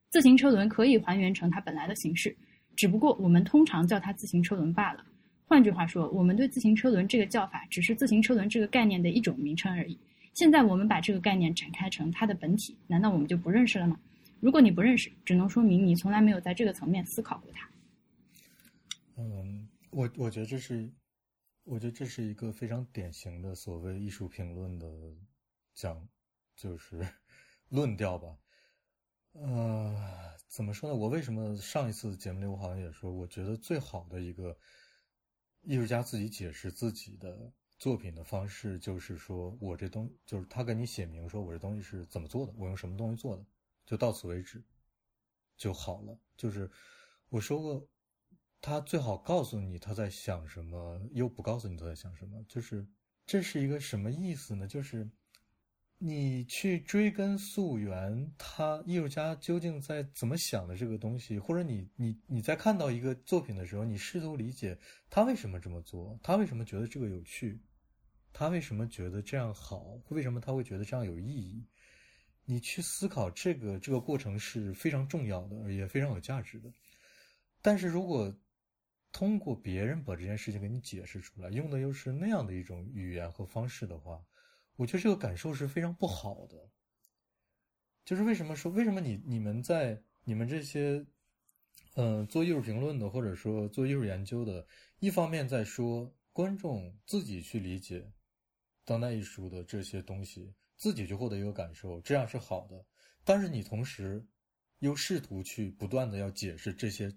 自行车轮可以还原成它本来的形式，只不过我们通常叫它自行车轮罢了。换句话说，我们对自行车轮这个叫法，只是自行车轮这个概念的一种名称而已。现在我们把这个概念展开成它的本体，难道我们就不认识了吗？如果你不认识，只能说明你从来没有在这个层面思考过它。嗯，我我觉得这是，我觉得这是一个非常典型的所谓艺术评论的讲，就是 [LAUGHS] 论调吧。呃，怎么说呢？我为什么上一次节目里我好像也说，我觉得最好的一个。艺术家自己解释自己的作品的方式，就是说我这东就是他给你写明说我这东西是怎么做的，我用什么东西做的，就到此为止就好了。就是我说过，他最好告诉你他在想什么，又不告诉你他在想什么。就是这是一个什么意思呢？就是。你去追根溯源，他艺术家究竟在怎么想的这个东西，或者你你你在看到一个作品的时候，你试图理解他为什么这么做，他为什么觉得这个有趣，他为什么觉得这样好？为什么他会觉得这样有意义？你去思考这个这个过程是非常重要的，也非常有价值的。但是如果通过别人把这件事情给你解释出来，用的又是那样的一种语言和方式的话，我觉得这个感受是非常不好的。就是为什么说为什么你你们在你们这些，嗯，做艺术评论的或者说做艺术研究的，一方面在说观众自己去理解当代艺术的这些东西，自己去获得一个感受，这样是好的。但是你同时又试图去不断的要解释这些。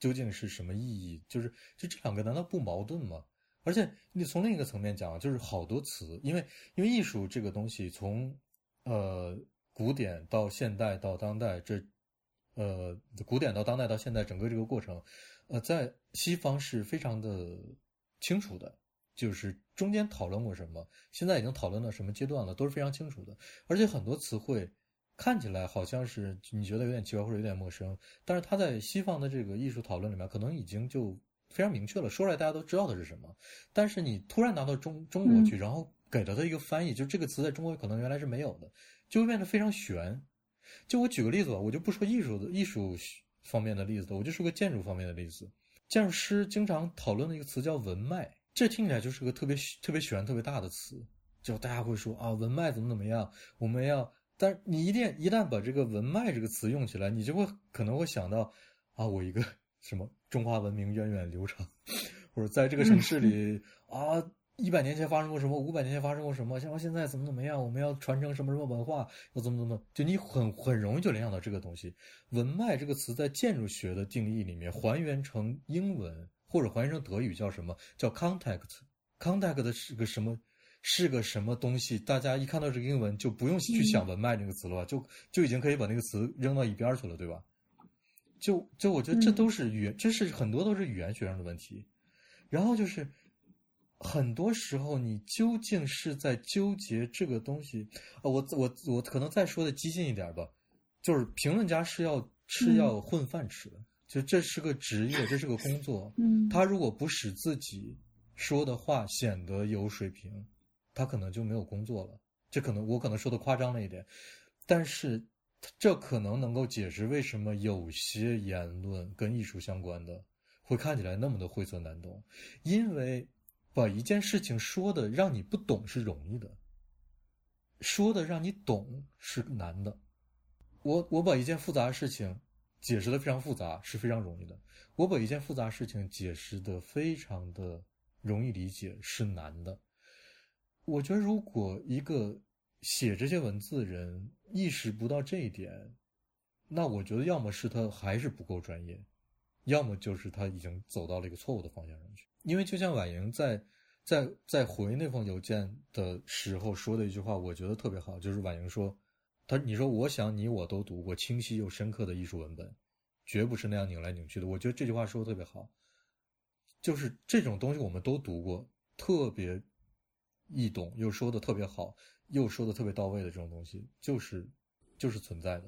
究竟是什么意义？就是就这两个难道不矛盾吗？而且你从另一个层面讲，就是好多词，因为因为艺术这个东西，从呃古典到现代到当代，这呃古典到当代到现代整个这个过程，呃在西方是非常的清楚的，就是中间讨论过什么，现在已经讨论到什么阶段了，都是非常清楚的，而且很多词汇。看起来好像是你觉得有点奇怪或者有点陌生，但是它在西方的这个艺术讨论里面，可能已经就非常明确了，说出来大家都知道的是什么。但是你突然拿到中中国去，然后给了他一个翻译，就这个词在中国可能原来是没有的，就会变得非常悬。就我举个例子吧，我就不说艺术的艺术方面的例子了，我就说个建筑方面的例子。建筑师经常讨论的一个词叫文脉，这听起来就是个特别特别悬、特别大的词，就大家会说啊，文脉怎么怎么样，我们要。但你一定一旦把这个“文脉”这个词用起来，你就会可能会想到，啊，我一个什么中华文明源远流长，或者在这个城市里啊，一百年前发生过什么，五百年前发生过什么，像现在怎么怎么样，我们要传承什么什么文化，要怎么怎么，就你很很容易就联想到这个东西。“文脉”这个词在建筑学的定义里面，还原成英文或者还原成德语叫什么？叫 “contact”，“contact” 是个什么？是个什么东西？大家一看到这个英文，就不用去想“文脉”这个词了吧，就就已经可以把那个词扔到一边去了，对吧？就就我觉得这都是语言，这是很多都是语言学上的问题。然后就是很多时候，你究竟是在纠结这个东西？啊，我我我可能再说的激进一点吧，就是评论家是要吃要混饭吃的，就这是个职业，这是个工作。嗯，他如果不使自己说的话显得有水平。他可能就没有工作了，这可能我可能说的夸张了一点，但是这可能能够解释为什么有些言论跟艺术相关的会看起来那么的晦涩难懂，因为把一件事情说的让你不懂是容易的，说的让你懂是难的。我我把一件复杂的事情解释的非常复杂是非常容易的，我把一件复杂事情解释的非常的容易理解是难的。我觉得，如果一个写这些文字的人意识不到这一点，那我觉得要么是他还是不够专业，要么就是他已经走到了一个错误的方向上去。因为就像婉莹在在在回那封邮件的时候说的一句话，我觉得特别好，就是婉莹说：“他你说我想你我都读过清晰又深刻的艺术文本，绝不是那样拧来拧去的。”我觉得这句话说的特别好，就是这种东西我们都读过，特别。易懂又说的特别好，又说的特别到位的这种东西，就是就是存在的。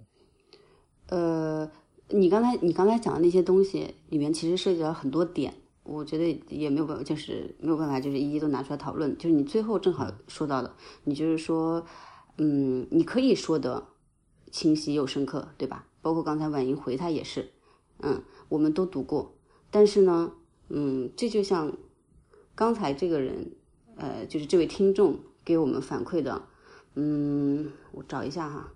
呃，你刚才你刚才讲的那些东西里面，其实涉及到很多点，我觉得也没有办法，就是没有办法，就是一一都拿出来讨论。就是你最后正好说到的，你就是说，嗯，你可以说的清晰又深刻，对吧？包括刚才婉莹回他也是，嗯，我们都读过，但是呢，嗯，这就像刚才这个人。呃，就是这位听众给我们反馈的，嗯，我找一下哈。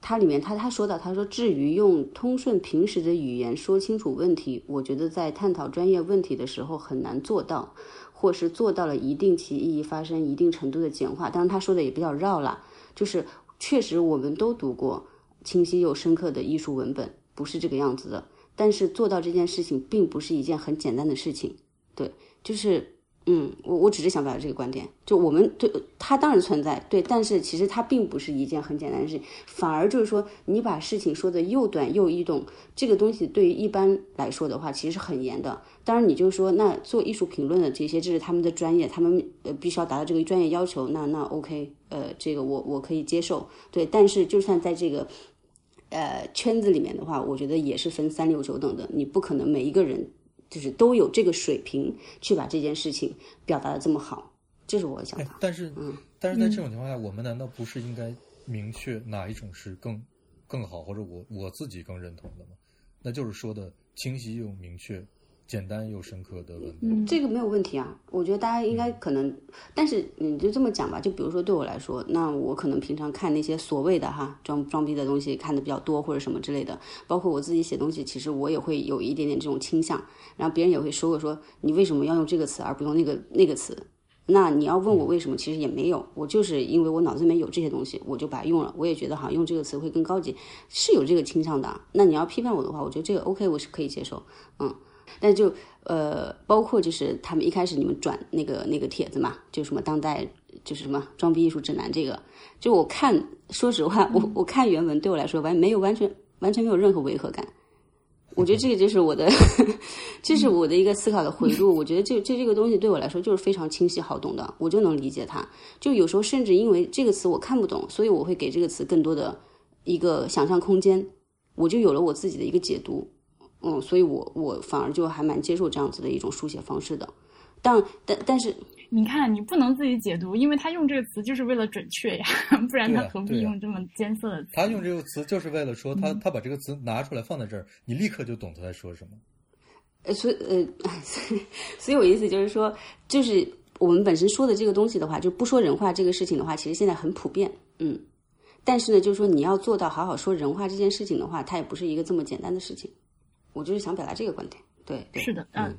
他里面他他说到，他说至于用通顺平时的语言说清楚问题，我觉得在探讨专业问题的时候很难做到，或是做到了一定其意义发生一定程度的简化。当然他说的也比较绕了，就是确实我们都读过清晰又深刻的艺术文本，不是这个样子的。但是做到这件事情并不是一件很简单的事情，对，就是。嗯，我我只是想表达这个观点，就我们对它当然存在，对，但是其实它并不是一件很简单的事情，反而就是说你把事情说的又短又易懂，这个东西对于一般来说的话，其实是很严的。当然，你就说那做艺术评论的这些，这是他们的专业，他们呃必须要达到这个专业要求，那那 OK，呃，这个我我可以接受，对。但是就算在这个呃圈子里面的话，我觉得也是分三六九等的，你不可能每一个人。就是都有这个水平去把这件事情表达的这么好，这是我的想法。但是，嗯，但是在这种情况下，我们难道不是应该明确哪一种是更更好，或者我我自己更认同的吗？那就是说的清晰又明确。简单又深刻的文本，这个没有问题啊。我觉得大家应该可能，但是你就这么讲吧。就比如说对我来说，那我可能平常看那些所谓的哈装装逼的东西看的比较多，或者什么之类的。包括我自己写东西，其实我也会有一点点这种倾向。然后别人也会说过说你为什么要用这个词而不用那个那个词？那你要问我为什么，其实也没有，我就是因为我脑子里面有这些东西，我就把它用了。我也觉得好像用这个词会更高级，是有这个倾向的。那你要批判我的话，我觉得这个 OK，我是可以接受，嗯。但就呃，包括就是他们一开始你们转那个那个帖子嘛，就什么当代就是什么装逼艺术指南这个，就我看，说实话，我我看原文对我来说完没有完全完全没有任何违和感。[LAUGHS] 我觉得这个就是我的，[LAUGHS] 这是我的一个思考的回路。我觉得这这这个东西对我来说就是非常清晰好懂的，我就能理解它。就有时候甚至因为这个词我看不懂，所以我会给这个词更多的一个想象空间，我就有了我自己的一个解读。嗯，所以我我反而就还蛮接受这样子的一种书写方式的，但但但是，你看你不能自己解读，因为他用这个词就是为了准确呀，[LAUGHS] 不然他何必用这么艰涩的词？他用这个词就是为了说他他把这个词拿出来放在这儿，你立刻就懂他在说什么。呃，所以呃，[LAUGHS] 所以我意思就是说，就是我们本身说的这个东西的话，就不说人话这个事情的话，其实现在很普遍，嗯，但是呢，就是说你要做到好好说人话这件事情的话，它也不是一个这么简单的事情。我就是想表达这个观点，对，是的，嗯，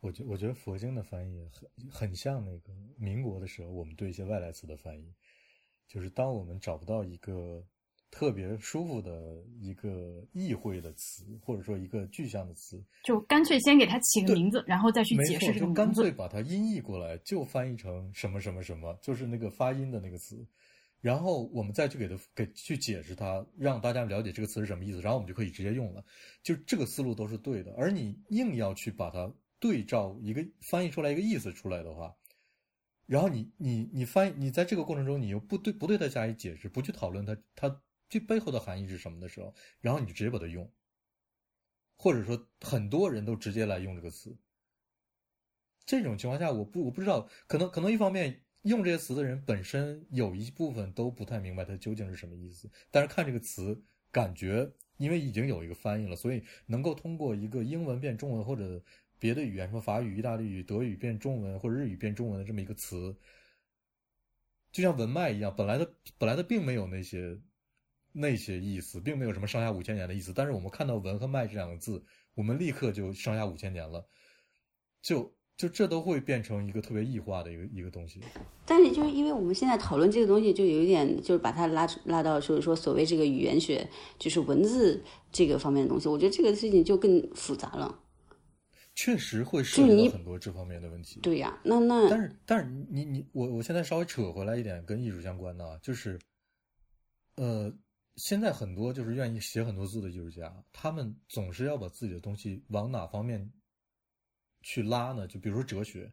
我觉我觉得佛经的翻译很很像那个民国的时候，我们对一些外来词的翻译，就是当我们找不到一个特别舒服的一个意会的词，或者说一个具象的词，就干脆先给它起个名字，然后再去解释这个名字，干脆把它音译过来，就翻译成什么什么什么，就是那个发音的那个词。然后我们再去给他给去解释它，让大家了解这个词是什么意思，然后我们就可以直接用了。就这个思路都是对的。而你硬要去把它对照一个翻译出来一个意思出来的话，然后你你你翻译你在这个过程中你又不对不对它加以解释，不去讨论它它这背后的含义是什么的时候，然后你就直接把它用，或者说很多人都直接来用这个词。这种情况下，我不我不知道，可能可能一方面。用这些词的人本身有一部分都不太明白它究竟是什么意思，但是看这个词，感觉因为已经有一个翻译了，所以能够通过一个英文变中文或者别的语言，什么法语、意大利语、德语变中文或者日语变中文的这么一个词，就像文脉一样，本来的本来的并没有那些那些意思，并没有什么上下五千年的意思，但是我们看到文和脉这两个字，我们立刻就上下五千年了，就。就这都会变成一个特别异化的一个一个东西，但是就是因为我们现在讨论这个东西，就有一点就是把它拉拉到就是说所谓这个语言学，就是文字这个方面的东西，我觉得这个事情就更复杂了。确实会涉及到很多这方面的问题。对呀，那那但是但是你你我我现在稍微扯回来一点，跟艺术相关的，就是呃，现在很多就是愿意写很多字的艺术家，他们总是要把自己的东西往哪方面。去拉呢？就比如说哲学，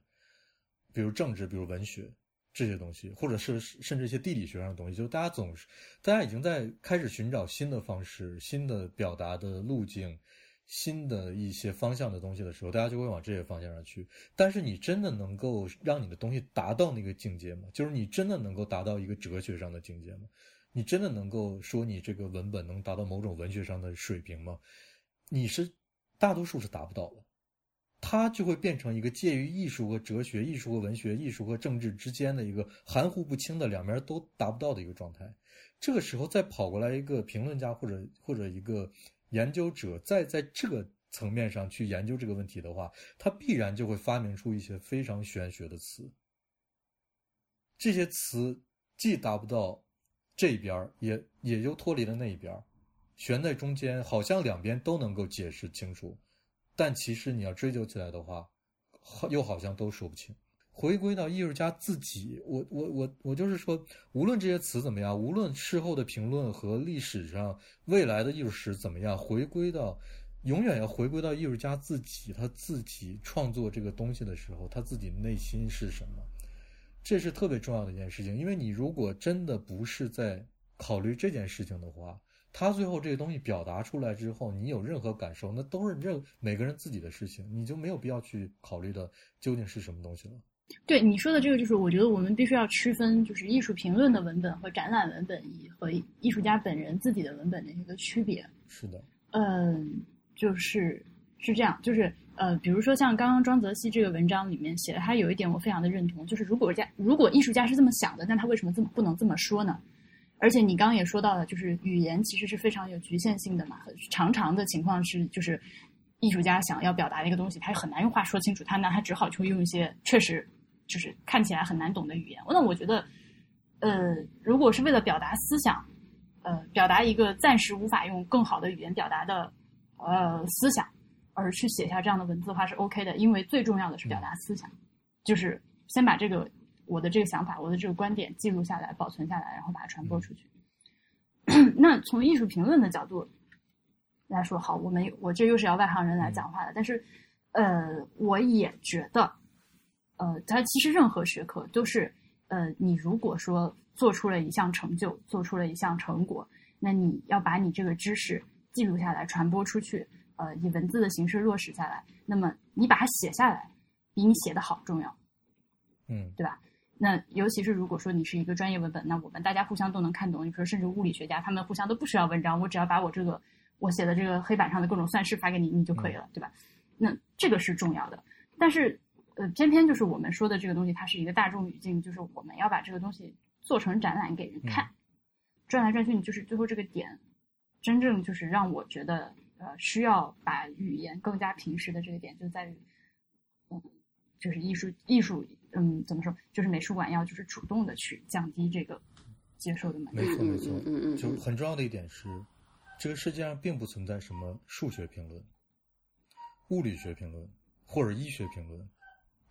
比如政治，比如文学这些东西，或者是甚至一些地理学上的东西，就是大家总是，大家已经在开始寻找新的方式、新的表达的路径、新的一些方向的东西的时候，大家就会往这些方向上去。但是你真的能够让你的东西达到那个境界吗？就是你真的能够达到一个哲学上的境界吗？你真的能够说你这个文本能达到某种文学上的水平吗？你是大多数是达不到的。它就会变成一个介于艺术和哲学、艺术和文学、艺术和政治之间的一个含糊不清的两边都达不到的一个状态。这个时候再跑过来一个评论家或者或者一个研究者，再在这个层面上去研究这个问题的话，他必然就会发明出一些非常玄学的词。这些词既达不到这边，也也就脱离了那一边，悬在中间，好像两边都能够解释清楚。但其实你要追究起来的话，好又好像都说不清。回归到艺术家自己，我我我我就是说，无论这些词怎么样，无论事后的评论和历史上未来的艺术史怎么样，回归到永远要回归到艺术家自己，他自己创作这个东西的时候，他自己内心是什么，这是特别重要的一件事情。因为你如果真的不是在考虑这件事情的话，他最后这个东西表达出来之后，你有任何感受，那都是任每个人自己的事情，你就没有必要去考虑的究竟是什么东西了。对你说的这个，就是我觉得我们必须要区分，就是艺术评论的文本和展览文本以和艺术家本人自己的文本的一个区别。是的，嗯，就是是这样，就是呃，比如说像刚刚庄泽熙这个文章里面写的，他有一点我非常的认同，就是如果家如果艺术家是这么想的，那他为什么这么不能这么说呢？而且你刚刚也说到了，就是语言其实是非常有局限性的嘛，常常的情况是就是。艺术家想要表达的一个东西，他很难用话说清楚，他那他只好就用一些确实就是看起来很难懂的语言。那我觉得，呃，如果是为了表达思想，呃，表达一个暂时无法用更好的语言表达的呃思想，而去写下这样的文字的话是 OK 的，因为最重要的是表达思想，就是先把这个我的这个想法、我的这个观点记录下来、保存下来，然后把它传播出去。[COUGHS] 那从艺术评论的角度。来说好，我们我这又是要外行人来讲话的，但是，呃，我也觉得，呃，它其实任何学科都是，呃，你如果说做出了一项成就，做出了一项成果，那你要把你这个知识记录下来，传播出去，呃，以文字的形式落实下来，那么你把它写下来，比你写的好重要，嗯，对吧？那尤其是如果说你是一个专业文本，那我们大家互相都能看懂，你说甚至物理学家他们互相都不需要文章，我只要把我这个。我写的这个黑板上的各种算式发给你，你就可以了，对吧？那这个是重要的，但是呃，偏偏就是我们说的这个东西，它是一个大众语境，就是我们要把这个东西做成展览给人看，转来转去，你就是最后这个点，真正就是让我觉得呃需要把语言更加平实的这个点，就在于嗯，就是艺术艺术嗯怎么说，就是美术馆要就是主动的去降低这个接受的门槛，没错没错，嗯嗯，就很重要的一点是。这个世界上并不存在什么数学评论、物理学评论或者医学评论，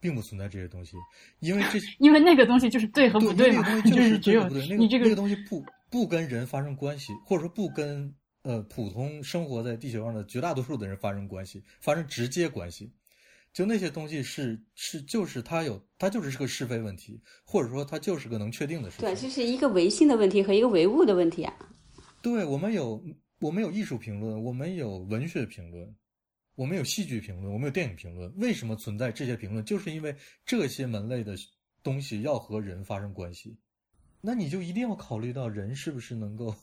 并不存在这些东西，因为这 [LAUGHS] 因为那个东西就是对和不对嘛，[LAUGHS] 就是只有你这个那个东西不不跟人发生关系，或者说不跟呃普通生活在地球上的绝大多数的人发生关系，发生直接关系。就那些东西是是就是它有它就是是个是非问题，或者说它就是个能确定的事情。对，就是一个唯心的问题和一个唯物的问题啊。对我们有。我们有艺术评论，我们有文学评论，我们有戏剧评论，我们有电影评论。为什么存在这些评论？就是因为这些门类的东西要和人发生关系，那你就一定要考虑到人是不是能够。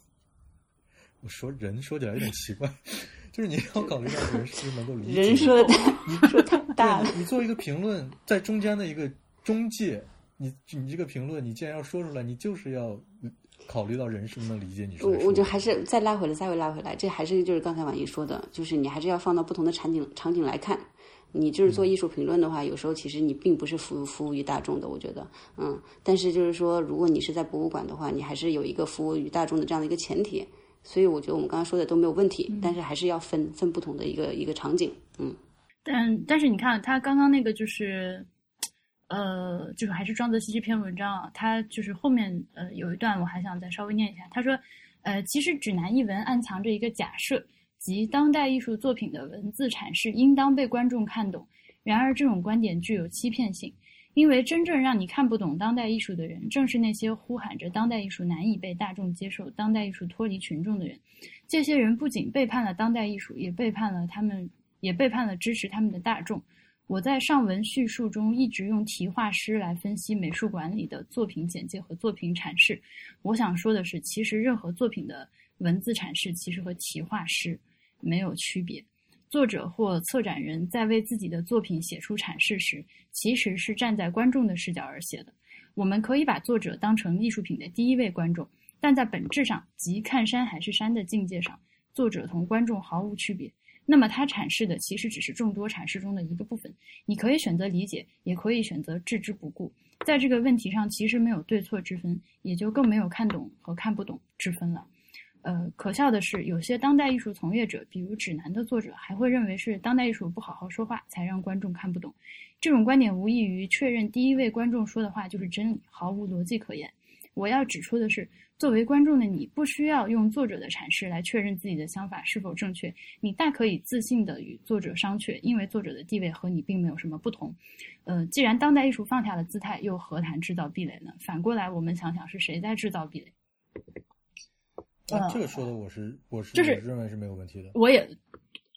[LAUGHS] 我说人说起来有点奇怪，就是你要考虑到人是不是能够理解。人说的你说太大了。你作为一个评论，在中间的一个中介，你你这个评论，你既然要说出来，你就是要。考虑到人是不是能理解你说，我我就还是再拉回来，再会拉回来，这还是就是刚才婉怡说的，就是你还是要放到不同的场景场景来看。你就是做艺术评论的话，有时候其实你并不是服务服务于大众的，我觉得，嗯。但是就是说，如果你是在博物馆的话，你还是有一个服务于大众的这样的一个前提。所以我觉得我们刚刚说的都没有问题，但是还是要分分不同的一个一个场景，嗯。但但是你看他刚刚那个就是。呃，就是还是庄则熙这篇文章啊，他就是后面呃有一段我还想再稍微念一下。他说，呃，其实指南一文暗藏着一个假设，即当代艺术作品的文字阐释应当被观众看懂。然而这种观点具有欺骗性，因为真正让你看不懂当代艺术的人，正是那些呼喊着当代艺术难以被大众接受、当代艺术脱离群众的人。这些人不仅背叛了当代艺术，也背叛了他们，也背叛了支持他们的大众。我在上文叙述中一直用题画师来分析美术馆里的作品简介和作品阐释。我想说的是，其实任何作品的文字阐释其实和题画师没有区别。作者或策展人在为自己的作品写出阐释时，其实是站在观众的视角而写的。我们可以把作者当成艺术品的第一位观众，但在本质上，即看山还是山的境界上，作者同观众毫无区别。那么，他阐释的其实只是众多阐释中的一个部分。你可以选择理解，也可以选择置之不顾。在这个问题上，其实没有对错之分，也就更没有看懂和看不懂之分了。呃，可笑的是，有些当代艺术从业者，比如《指南》的作者，还会认为是当代艺术不好好说话，才让观众看不懂。这种观点无异于确认第一位观众说的话就是真理，毫无逻辑可言。我要指出的是。作为观众的你，不需要用作者的阐释来确认自己的想法是否正确。你大可以自信地与作者商榷，因为作者的地位和你并没有什么不同。呃，既然当代艺术放下了姿态，又何谈制造壁垒呢？反过来，我们想想是谁在制造壁垒？啊，这个说的我是我是就是认为是没有问题的。我也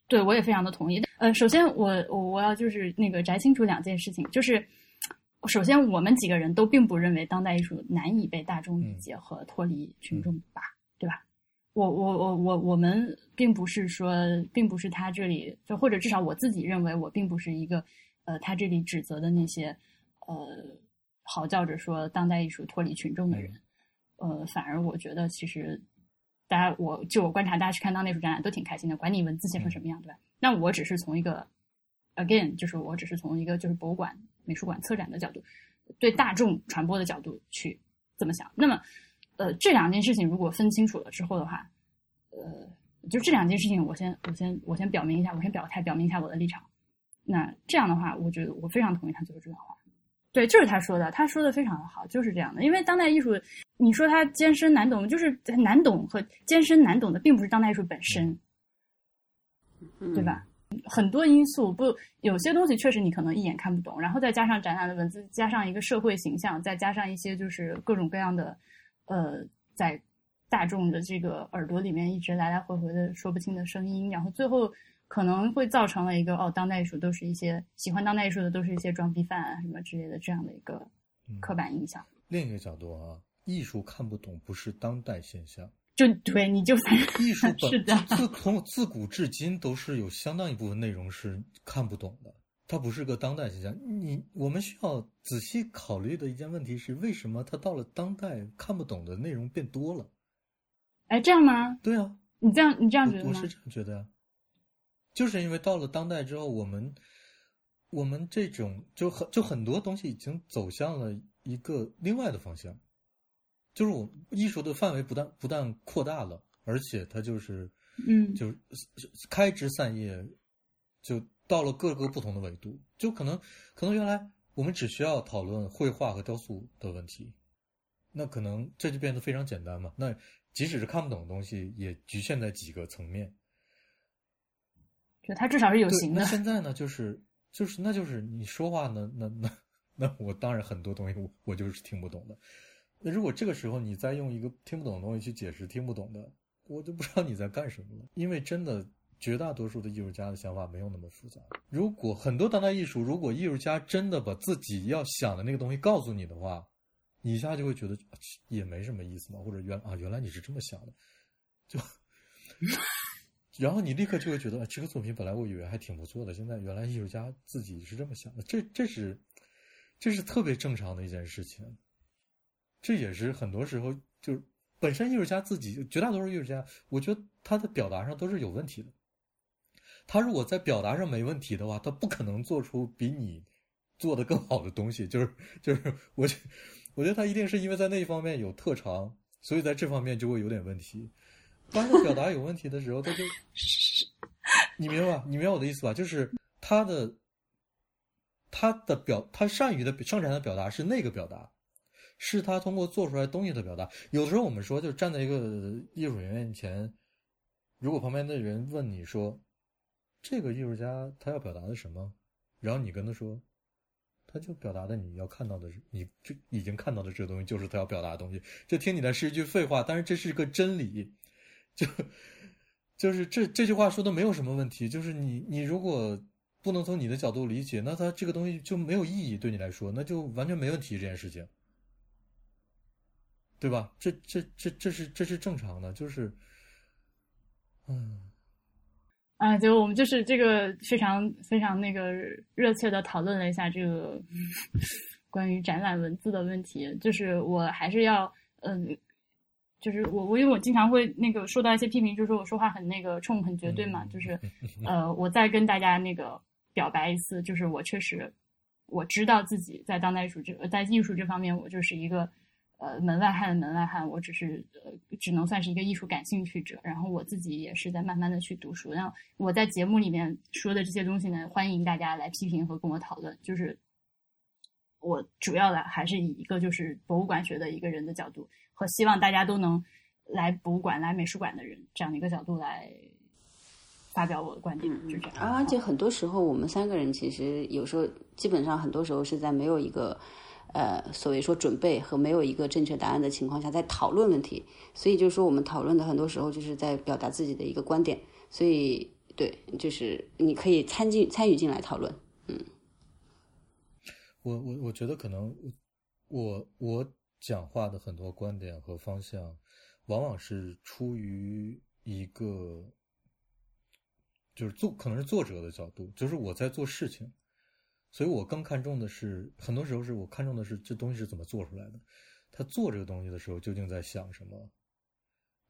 对我也非常的同意。呃，首先我我我要就是那个摘清楚两件事情，就是首先我们几个人都并不认为当代艺术难以被大众理解和脱离群众吧，对吧？我我我我我们并不是说，并不是他这里就或者至少我自己认为我并不是一个呃他这里指责的那些呃嚎叫着说当代艺术脱离群众的人，呃，反而我觉得其实大家我就我观察大家去看当代艺术展览都挺开心的，管你文字写成什么样，对吧？那我只是从一个 again 就是我只是从一个就是博物馆美术馆策展的角度，对大众传播的角度去这么想，那么。呃，这两件事情如果分清楚了之后的话，呃，就这两件事情，我先我先我先表明一下，我先表态，表明一下我的立场。那这样的话，我觉得我非常同意他最后这段话。对，就是他说的，他说的非常的好，就是这样的。因为当代艺术，你说它艰深难懂，就是难懂和艰深难懂的，并不是当代艺术本身，对吧？很多因素不，有些东西确实你可能一眼看不懂，然后再加上展览的文字，加上一个社会形象，再加上一些就是各种各样的。呃，在大众的这个耳朵里面一直来来回回的说不清的声音，然后最后可能会造成了一个哦，当代艺术都是一些喜欢当代艺术的都是一些装逼犯啊什么之类的这样的一个刻板印象。另一个角度啊，艺术看不懂不是当代现象，就对你就艺术 [LAUGHS] 是的，自从自古至今都是有相当一部分内容是看不懂的。它不是个当代现象，你我们需要仔细考虑的一件问题是，为什么它到了当代看不懂的内容变多了？哎，这样吗？对啊，你这样你这样觉得吗？我是这样觉得，就是因为到了当代之后，我们我们这种就很就很多东西已经走向了一个另外的方向，就是我艺术的范围不但不但扩大了，而且它就是嗯，就是开枝散叶，就。到了各个不同的维度，就可能可能原来我们只需要讨论绘画和雕塑的问题，那可能这就变得非常简单嘛。那即使是看不懂的东西，也局限在几个层面。就它至少是有形的。那现在呢，就是就是那就是你说话呢，那那那我当然很多东西我我就是听不懂的。那如果这个时候你再用一个听不懂的东西去解释听不懂的，我就不知道你在干什么了，因为真的。绝大多数的艺术家的想法没有那么复杂。如果很多当代艺术，如果艺术家真的把自己要想的那个东西告诉你的话，你一下就会觉得也没什么意思嘛，或者原啊原来你是这么想的，就，[LAUGHS] 然后你立刻就会觉得这个作品本来我以为还挺不错的，现在原来艺术家自己是这么想的，这这是这是特别正常的一件事情，这也是很多时候就是本身艺术家自己绝大多数艺术家，我觉得他的表达上都是有问题的。他如果在表达上没问题的话，他不可能做出比你做的更好的东西。就是就是，[LAUGHS] 我我觉得他一定是因为在那一方面有特长，所以在这方面就会有点问题。当他表达有问题的时候，他就 [LAUGHS] 你明白你明白我的意思吧？就是他的他的表他善于的生产的表达是那个表达，是他通过做出来东西的表达。有的时候我们说，就站在一个艺术人面前，如果旁边的人问你说。这个艺术家他要表达的什么？然后你跟他说，他就表达的你要看到的，你就已经看到的这个东西就是他要表达的东西。这听起来是一句废话，但是这是一个真理。就就是这这句话说的没有什么问题。就是你你如果不能从你的角度理解，那他这个东西就没有意义。对你来说，那就完全没问题。这件事情，对吧？这这这这是这是正常的。就是，嗯。啊，就我们就是这个非常非常那个热切的讨论了一下这个 [LAUGHS] 关于展览文字的问题。就是我还是要，嗯，就是我我因为我经常会那个受到一些批评，就是说我说话很那个冲很绝对嘛。就是呃，我再跟大家那个表白一次，就是我确实我知道自己在当代艺术这在艺术这方面，我就是一个。呃，门外汉的门外汉，我只是呃，只能算是一个艺术感兴趣者。然后我自己也是在慢慢的去读书。然后我在节目里面说的这些东西呢，欢迎大家来批评和跟我讨论。就是我主要的还是以一个就是博物馆学的一个人的角度，和希望大家都能来博物馆、来美术馆的人这样的一个角度来发表我的观点。就这样。而且很多时候，我们三个人其实有时候基本上很多时候是在没有一个。呃，所谓说准备和没有一个正确答案的情况下，在讨论问题，所以就是说我们讨论的很多时候就是在表达自己的一个观点，所以对，就是你可以参进参与进来讨论，嗯。我我我觉得可能我我讲话的很多观点和方向，往往是出于一个就是作可能是作者的角度，就是我在做事情，所以我更看重的是，很多时候是我看重的是这东西是怎么做出来的，他做这个东西的时候究竟在想什么，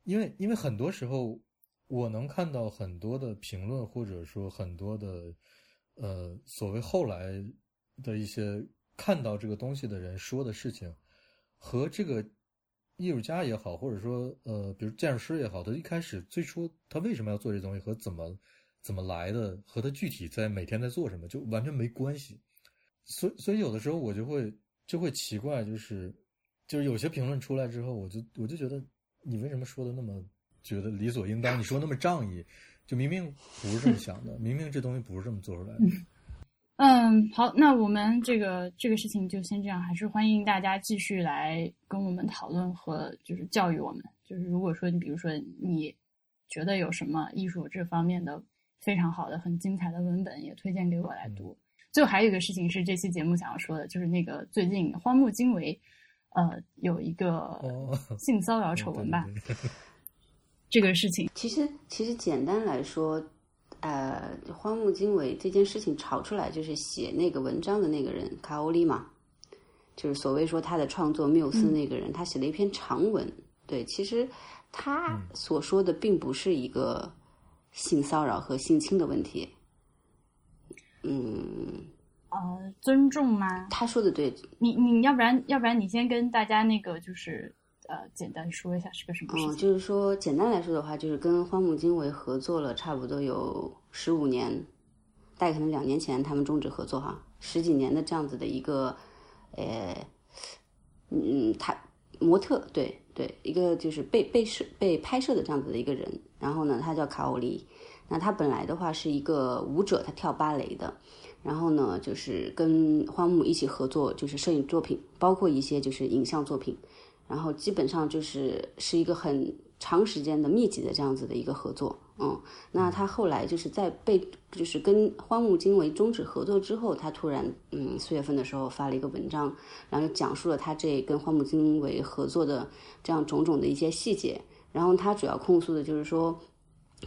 因为因为很多时候我能看到很多的评论或者说很多的呃所谓后来。的一些看到这个东西的人说的事情，和这个艺术家也好，或者说呃，比如建筑师也好，他一开始最初他为什么要做这东西和怎么怎么来的，和他具体在每天在做什么，就完全没关系。所以所以有的时候我就会就会奇怪，就是就是有些评论出来之后，我就我就觉得你为什么说的那么觉得理所应当？你说那么仗义，就明明不是这么想的，明明这东西不是这么做出来的。嗯，好，那我们这个这个事情就先这样，还是欢迎大家继续来跟我们讨论和就是教育我们。就是如果说你比如说你觉得有什么艺术这方面的非常好的、很精彩的文本，也推荐给我来读。最后还有一个事情是这期节目想要说的，就是那个最近荒木经惟呃有一个性骚扰丑闻吧，这个事情其实其实简单来说。呃，荒木经惟这件事情炒出来，就是写那个文章的那个人卡欧利嘛，就是所谓说他的创作缪斯那个人，他写了一篇长文。对，其实他所说的并不是一个性骚扰和性侵的问题。嗯，呃，尊重吗？他说的对，你你要不然要不然你先跟大家那个就是。呃，简单说一下是个什么？嗯，就是说，简单来说的话，就是跟荒木经惟合作了差不多有十五年，大概可能两年前他们终止合作哈，十几年的这样子的一个，呃，嗯，他模特对对，一个就是被被摄被拍摄的这样子的一个人，然后呢，他叫卡欧里，那他本来的话是一个舞者，他跳芭蕾的，然后呢，就是跟荒木一起合作，就是摄影作品，包括一些就是影像作品。然后基本上就是是一个很长时间的密集的这样子的一个合作，嗯，那他后来就是在被就是跟荒木经惟终止合作之后，他突然嗯四月份的时候发了一个文章，然后讲述了他这跟荒木经惟合作的这样种种的一些细节，然后他主要控诉的就是说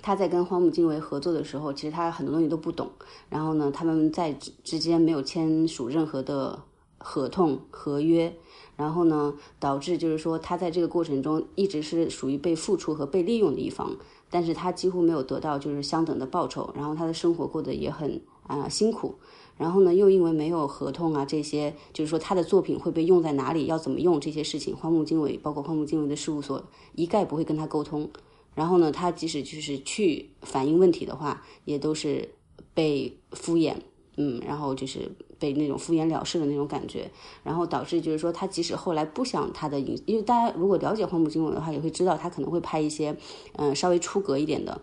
他在跟荒木经惟合作的时候，其实他很多东西都不懂，然后呢他们在之之间没有签署任何的合同合约。然后呢，导致就是说，他在这个过程中一直是属于被付出和被利用的一方，但是他几乎没有得到就是相等的报酬，然后他的生活过得也很啊辛苦，然后呢，又因为没有合同啊这些，就是说他的作品会被用在哪里，要怎么用这些事情，荒木经惟包括荒木经惟的事务所一概不会跟他沟通，然后呢，他即使就是去反映问题的话，也都是被敷衍，嗯，然后就是。被那种敷衍了事的那种感觉，然后导致就是说，他即使后来不想他的影，因为大家如果了解荒木经惟的话，也会知道他可能会拍一些，嗯，稍微出格一点的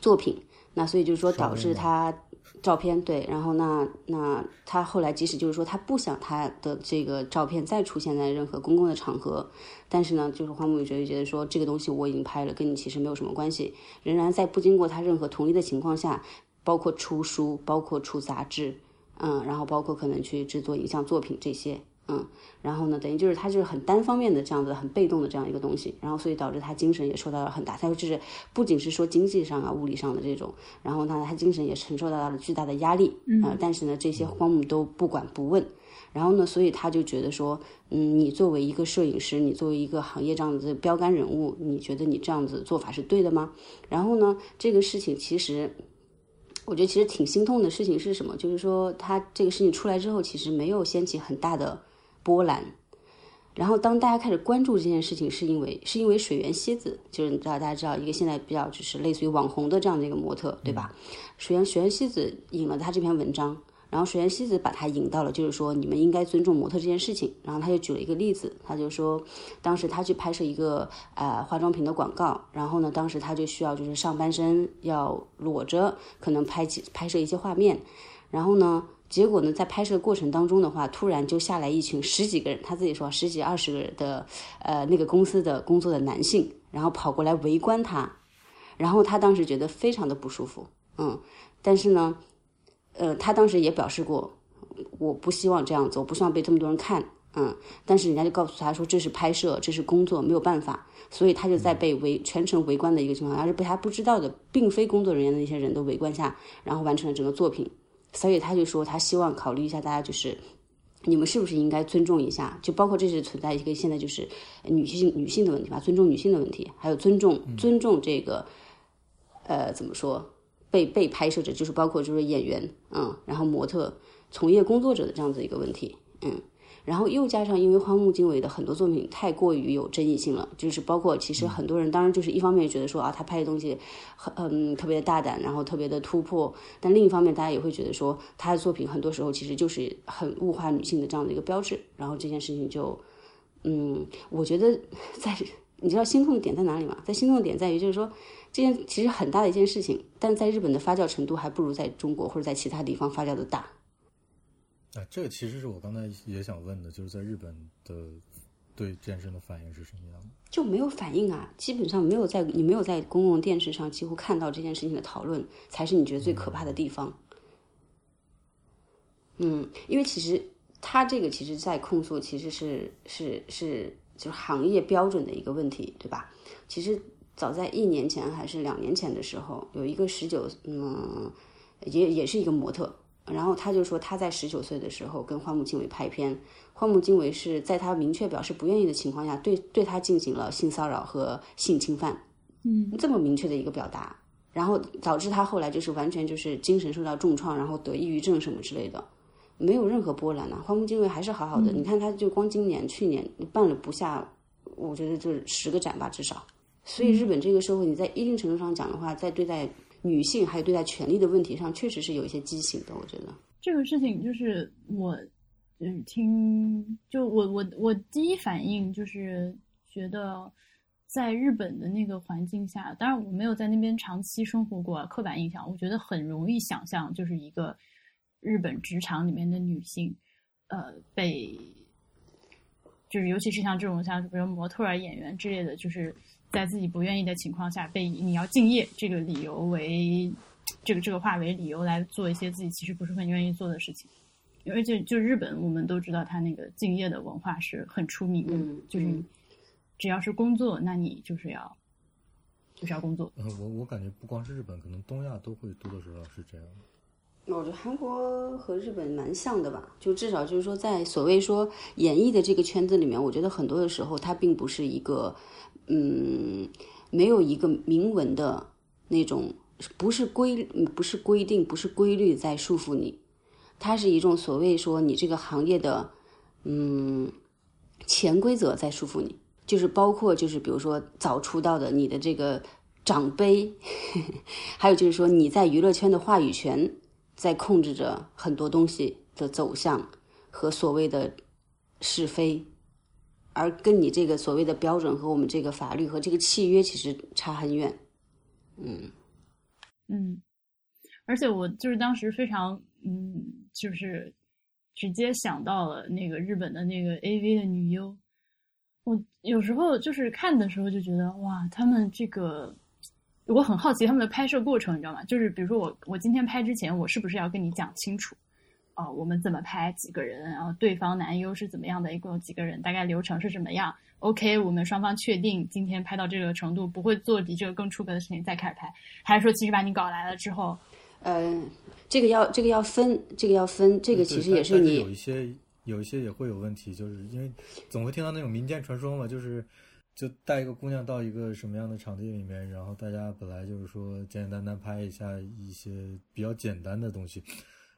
作品。那所以就是说，导致他照片对，然后那那他后来即使就是说他不想他的这个照片再出现在任何公共的场合，但是呢，就是荒木觉得觉得说这个东西我已经拍了，跟你其实没有什么关系，仍然在不经过他任何同意的情况下，包括出书，包括出杂志。嗯，然后包括可能去制作影像作品这些，嗯，然后呢，等于就是他就是很单方面的这样子，很被动的这样一个东西，然后所以导致他精神也受到了很大，他说就是不仅是说经济上啊、物理上的这种，然后呢，他精神也承受到了巨大的压力，嗯，但是呢，这些荒木都不管不问，然后呢，所以他就觉得说，嗯，你作为一个摄影师，你作为一个行业这样子标杆人物，你觉得你这样子做法是对的吗？然后呢，这个事情其实。我觉得其实挺心痛的事情是什么？就是说他这个事情出来之后，其实没有掀起很大的波澜。然后当大家开始关注这件事情，是因为是因为水原希子，就是你知道大家知道一个现在比较就是类似于网红的这样的一个模特，对吧？水原水原希子引了他这篇文章。然后水原希子把他引到了，就是说你们应该尊重模特这件事情。然后他就举了一个例子，他就说，当时他去拍摄一个呃化妆品的广告，然后呢，当时他就需要就是上半身要裸着，可能拍几拍摄一些画面。然后呢，结果呢，在拍摄过程当中的话，突然就下来一群十几个人，他自己说十几二十个人的呃那个公司的工作的男性，然后跑过来围观他，然后他当时觉得非常的不舒服，嗯，但是呢。呃，他当时也表示过，我不希望这样子，我不希望被这么多人看，嗯，但是人家就告诉他说这是拍摄，这是工作，没有办法，所以他就在被围全程围观的一个情况下，而是被他不知道的，并非工作人员的那些人都围观下，然后完成了整个作品，所以他就说他希望考虑一下大家就是。你们是不是应该尊重一下？就包括这是存在一个现在就是女性女性的问题吧，尊重女性的问题，还有尊重尊重这个，呃，怎么说被被拍摄者，就是包括就是演员，嗯，然后模特、从业工作者的这样子一个问题，嗯。然后又加上，因为荒木经惟的很多作品太过于有争议性了，就是包括其实很多人当然就是一方面觉得说啊，他拍的东西很嗯特别的大胆，然后特别的突破，但另一方面大家也会觉得说他的作品很多时候其实就是很物化女性的这样的一个标志。然后这件事情就嗯，我觉得在 [LAUGHS] 你知道心痛的点在哪里吗？在心痛的点在于就是说这件其实很大的一件事情，但在日本的发酵程度还不如在中国或者在其他地方发酵的大。啊，这个其实是我刚才也想问的，就是在日本的对健身的反应是什么样的？就没有反应啊，基本上没有在你没有在公共电视上几乎看到这件事情的讨论，才是你觉得最可怕的地方。嗯，因为其实他这个其实在控诉，其实是是是就是行业标准的一个问题，对吧？其实早在一年前还是两年前的时候，有一个十九嗯，也也是一个模特。然后他就说，他在十九岁的时候跟荒木经惟拍片，荒木经惟是在他明确表示不愿意的情况下，对对他进行了性骚扰和性侵犯，嗯，这么明确的一个表达，然后导致他后来就是完全就是精神受到重创，然后得抑郁症什么之类的，没有任何波澜呢。荒木经惟还是好好的，你看他就光今年、去年办了不下，我觉得就是十个展吧至少。所以日本这个社会，你在一定程度上讲的话，在对待。女性还有对待权利的问题上，确实是有一些畸形的。我觉得这个事情就是我，嗯，听就我我我第一反应就是觉得，在日本的那个环境下，当然我没有在那边长期生活过，刻板印象，我觉得很容易想象，就是一个日本职场里面的女性，呃，被就是尤其是像这种像比如模特儿、演员之类的，就是。在自己不愿意的情况下，被你要敬业这个理由为这个这个话为理由来做一些自己其实不是很愿意做的事情，而且就就日本，我们都知道他那个敬业的文化是很出名的，就是只要是工作，那你就是要就是要工作。呃，我我感觉不光是日本，可能东亚都会多多少少是这样。我觉得韩国和日本蛮像的吧，就至少就是说，在所谓说演艺的这个圈子里面，我觉得很多的时候，它并不是一个。嗯，没有一个明文的那种，不是规，不是规定，不是规律在束缚你，它是一种所谓说你这个行业的，嗯，潜规则在束缚你，就是包括就是比如说早出道的你的这个长辈，[LAUGHS] 还有就是说你在娱乐圈的话语权在控制着很多东西的走向和所谓的是非。而跟你这个所谓的标准和我们这个法律和这个契约其实差很远，嗯嗯，而且我就是当时非常嗯，就是直接想到了那个日本的那个 A V 的女优，我有时候就是看的时候就觉得哇，他们这个我很好奇他们的拍摄过程，你知道吗？就是比如说我我今天拍之前，我是不是要跟你讲清楚？哦，我们怎么拍几个人？然后对方男优是怎么样的？一共有几个人？大概流程是什么样？OK，我们双方确定今天拍到这个程度，不会做比这个更出格的事情再开始拍，还是说其实把你搞来了之后，呃，这个要这个要分，这个要分，这个其实也是你有一些有一些也会有问题，就是因为总会听到那种民间传说嘛，就是就带一个姑娘到一个什么样的场地里面，然后大家本来就是说简简单单拍一下一些比较简单的东西。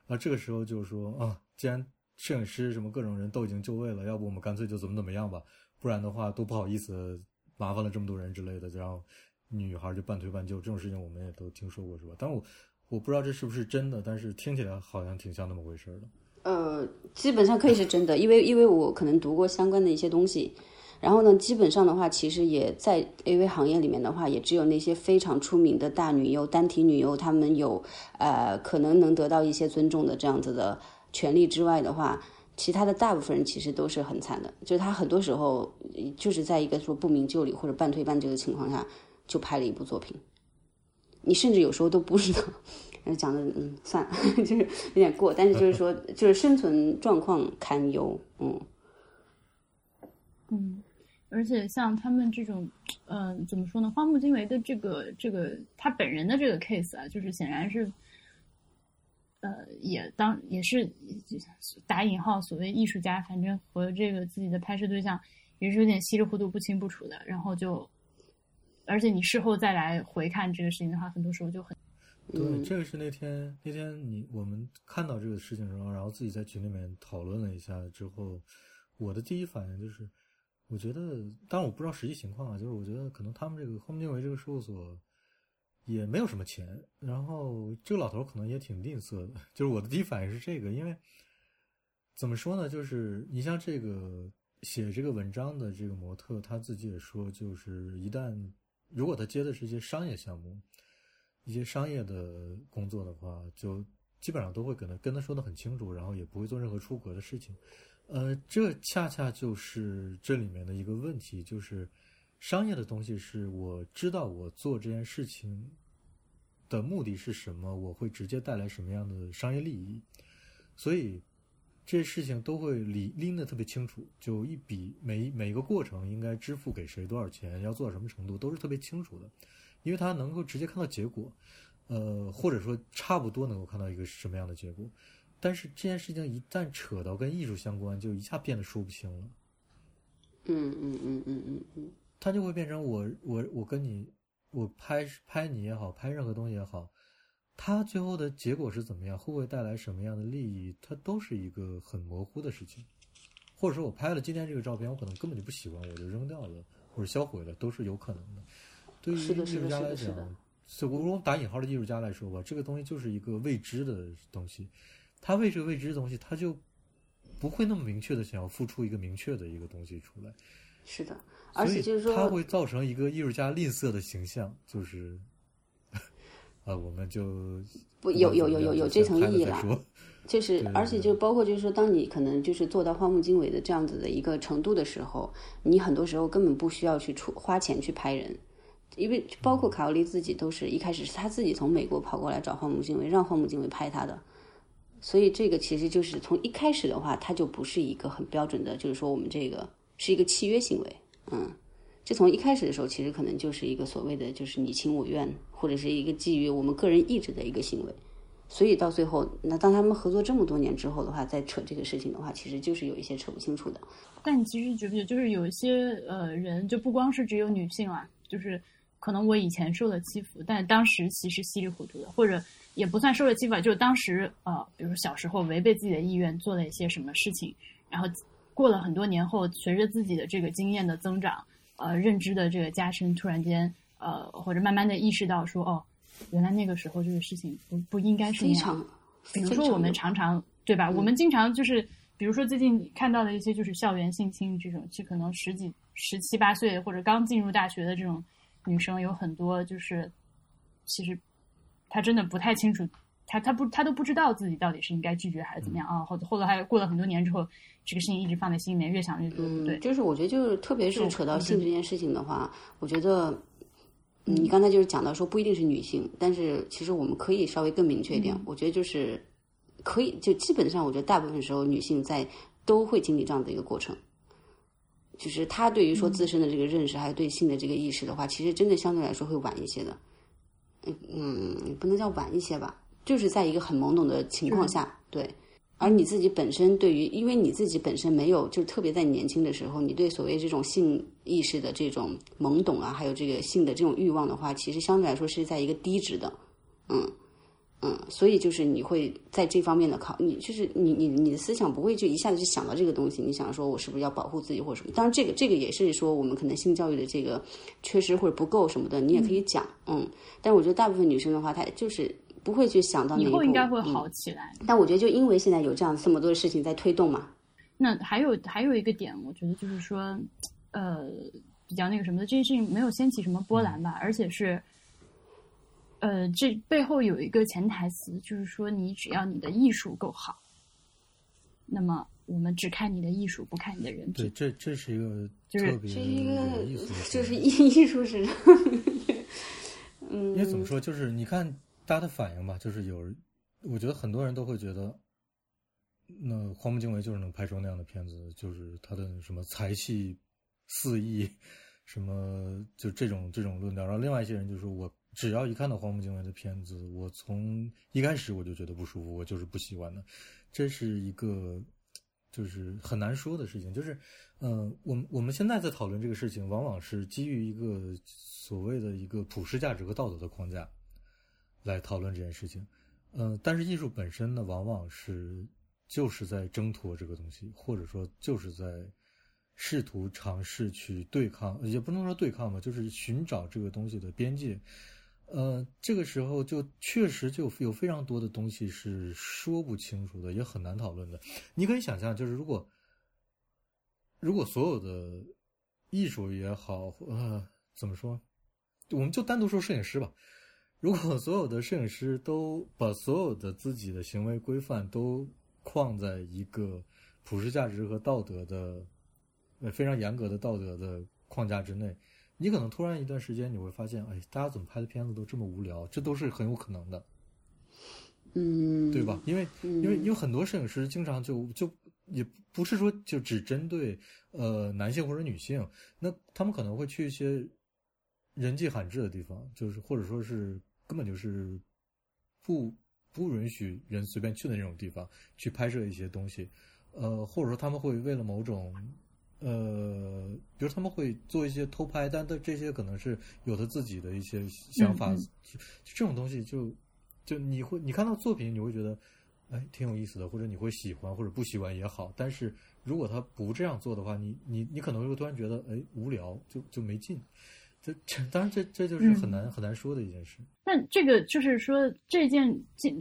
那这个时候就是说啊，既然摄影师什么各种人都已经就位了，要不我们干脆就怎么怎么样吧，不然的话都不好意思麻烦了这么多人之类的，然后女孩就半推半就，这种事情我们也都听说过，是吧？但我我不知道这是不是真的，但是听起来好像挺像那么回事的。呃，基本上可以是真的，因为因为我可能读过相关的一些东西。然后呢，基本上的话，其实也在 AV 行业里面的话，也只有那些非常出名的大女优、单体女优，她们有呃可能能得到一些尊重的这样子的权利之外的话，其他的大部分人其实都是很惨的。就是他很多时候就是在一个说不明就里或者半推半就的情况下，就拍了一部作品。你甚至有时候都不知道讲的嗯算了，[LAUGHS] 就是有点过，但是就是说就是生存状况堪忧，嗯嗯，而且像他们这种，嗯、怎么说呢？荒木经惟的这个这个他本人的这个 case 啊，就是显然是，呃，也当也是打引号所谓艺术家，反正和这个自己的拍摄对象也是有点稀里糊涂、不清不楚的，然后就，而且你事后再来回看这个事情的话，很多时候就很对，嗯这个是那天那天你我们看到这个事情之后，然后自己在群里面讨论了一下之后，我的第一反应就是，我觉得，当然我不知道实际情况啊，就是我觉得可能他们这个荒木经惟这个事务所也没有什么钱，然后这个老头可能也挺吝啬的，[LAUGHS] 就是我的第一反应是这个，因为怎么说呢，就是你像这个写这个文章的这个模特，他自己也说，就是一旦如果他接的是一些商业项目。一些商业的工作的话，就基本上都会跟他跟他说的很清楚，然后也不会做任何出格的事情。呃，这恰恰就是这里面的一个问题，就是商业的东西是我知道我做这件事情的目的是什么，我会直接带来什么样的商业利益，所以这些事情都会理拎得特别清楚，就一笔每每一个过程应该支付给谁多少钱，要做到什么程度，都是特别清楚的。因为他能够直接看到结果，呃，或者说差不多能够看到一个什么样的结果，但是这件事情一旦扯到跟艺术相关，就一下变得说不清了。嗯嗯嗯嗯嗯嗯，它就会变成我我我跟你我拍拍你也好，拍任何东西也好，它最后的结果是怎么样，会不会带来什么样的利益，它都是一个很模糊的事情。或者说我拍了今天这个照片，我可能根本就不喜欢，我就扔掉了或者销毁了，都是有可能的。对于艺术家来讲，就我我打引号的艺术家来说吧，这个东西就是一个未知的东西，他为这个未知的东西，他就不会那么明确的想要付出一个明确的一个东西出来，是的，而且就是说，他会造成一个艺术家吝啬的形象，就是，呃，我们就不有有有有有这层意义了。就是，而且就包括就是说，当你可能就是做到荒木经惟的这样子的一个程度的时候，你很多时候根本不需要去出花钱去拍人，因为包括卡奥利自己都是一开始是他自己从美国跑过来找荒木经惟，让荒木经惟拍他的，所以这个其实就是从一开始的话，它就不是一个很标准的，就是说我们这个是一个契约行为，嗯。这从一开始的时候，其实可能就是一个所谓的就是你情我愿，或者是一个基于我们个人意志的一个行为。所以到最后，那当他们合作这么多年之后的话，再扯这个事情的话，其实就是有一些扯不清楚的。但你其实觉不觉，就是有一些呃人，就不光是只有女性啊，就是可能我以前受了欺负，但当时其实稀里糊涂的，或者也不算受了欺负吧，就是当时呃，比如说小时候违背自己的意愿做了一些什么事情，然后过了很多年后，随着自己的这个经验的增长，呃，认知的这个加深，突然间呃，或者慢慢的意识到说，哦，原来那个时候这个事情不不应该是那样比如说我们常常对吧？我们经常就是，比如说最近看到的一些就是校园性侵这种，就可能十几、十七八岁或者刚进入大学的这种女生有很多，就是其实她真的不太清楚，他他不他都不知道自己到底是应该拒绝还是怎么样啊？或者后来还过了很多年之后，这个事情一直放在心里面，越想越觉得不对嗯，。就是我觉得就是特别是扯到性这件事情的话，我觉得。嗯你刚才就是讲到说不一定是女性，但是其实我们可以稍微更明确一点。嗯我觉得就是可以，就基本上我觉得大部分时候女性在都会经历这样的一个过程，就是她对于说自身的这个认识，还有对性的这个意识的话，其实真的相对来说会晚一些的。嗯嗯，不能叫晚一些吧，就是在一个很懵懂的情况下，对。而你自己本身对于，因为你自己本身没有，就是特别在你年轻的时候，你对所谓这种性意识的这种懵懂啊，还有这个性的这种欲望的话，其实相对来说是在一个低值的，嗯嗯，所以就是你会在这方面的考，你就是你你你的思想不会就一下子就想到这个东西，你想说我是不是要保护自己或者什么？当然，这个这个也是说我们可能性教育的这个缺失或者不够什么的，你也可以讲，嗯。但我觉得大部分女生的话，她就是不会去想到那以一步，后应该会嗯好起来。但我觉得，就因为现在有这样这么多的事情在推动嘛，那还有还有一个点，我觉得就是说，呃，比较那个什么的，这件事情没有掀起什么波澜吧，而且是，呃，这背后有一个潜台词，就是说，你只要你的艺术够好，那么我们只看你的艺术，不看你的人对，品。这这是一个就是特别是一个就是艺 [LAUGHS] 艺术史上，嗯，因为怎么说，就是你看大家的反应吧，就是有，我觉得很多人都会觉得，那荒木经惟就是能拍出那样的片子，就是他的什么才气四溢，什么就这种这种论调。然后另外一些人就说，我只要一看到荒木经惟的片子，我从一开始我就觉得不舒服，我就是不喜欢的。这是一个就是很难说的事情，就是，嗯，我们我们现在在讨论这个事情，往往是基于一个所谓的一个普世价值和道德的框架。来讨论这件事情，嗯，但是艺术本身呢，往往是就是在挣脱这个东西，或者说就是在试图尝试去对抗，也不能说对抗吧，就是寻找这个东西的边界。呃，这个时候就确实就有非常多的东西是说不清楚的，也很难讨论的。你可以想象，就是如果如果所有的艺术也好，呃，怎么说，我们就单独说摄影师吧。如果所有的摄影师都把所有的自己的行为规范都框在一个普世价值和道德的呃非常严格的道德的框架之内，你可能突然一段时间你会发现，哎，大家怎么拍的片子都这么无聊？这都是很有可能的，嗯，对吧？因为因为因为很多摄影师经常就就也不是说就只针对呃男性或者女性，那他们可能会去一些人迹罕至的地方，就是或者说是。根本就是不不允许人随便去的那种地方去拍摄一些东西，呃，或者说他们会为了某种，呃，比如他们会做一些偷拍，但的这些可能是有他自己的一些想法，这种东西就就你会你看到作品你会觉得哎挺有意思的，或者你会喜欢或者不喜欢也好，但是如果他不这样做的话，你你你可能会突然觉得哎无聊，就就没劲。这这当然，这这就是很难很难说的一件事。那这个就是说，这件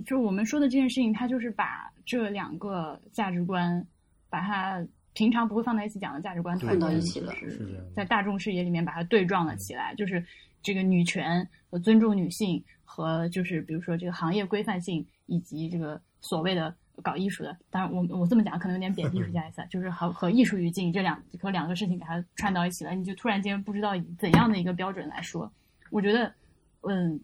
就我们说的这件事情，它就是把这两个价值观，把它平常不会放在一起讲的价值观，放到一起了，是在大众视野里面把它对撞了起来。就是这个女权和尊重女性，和就是比如说这个行业规范性，以及这个所谓的。搞艺术的，当然我我这么讲可能有点贬低 [LAUGHS] 艺术家意思，就是和和艺术语境这两和两个事情给它串到一起了，你就突然间不知道以怎样的一个标准来说。我觉得，嗯，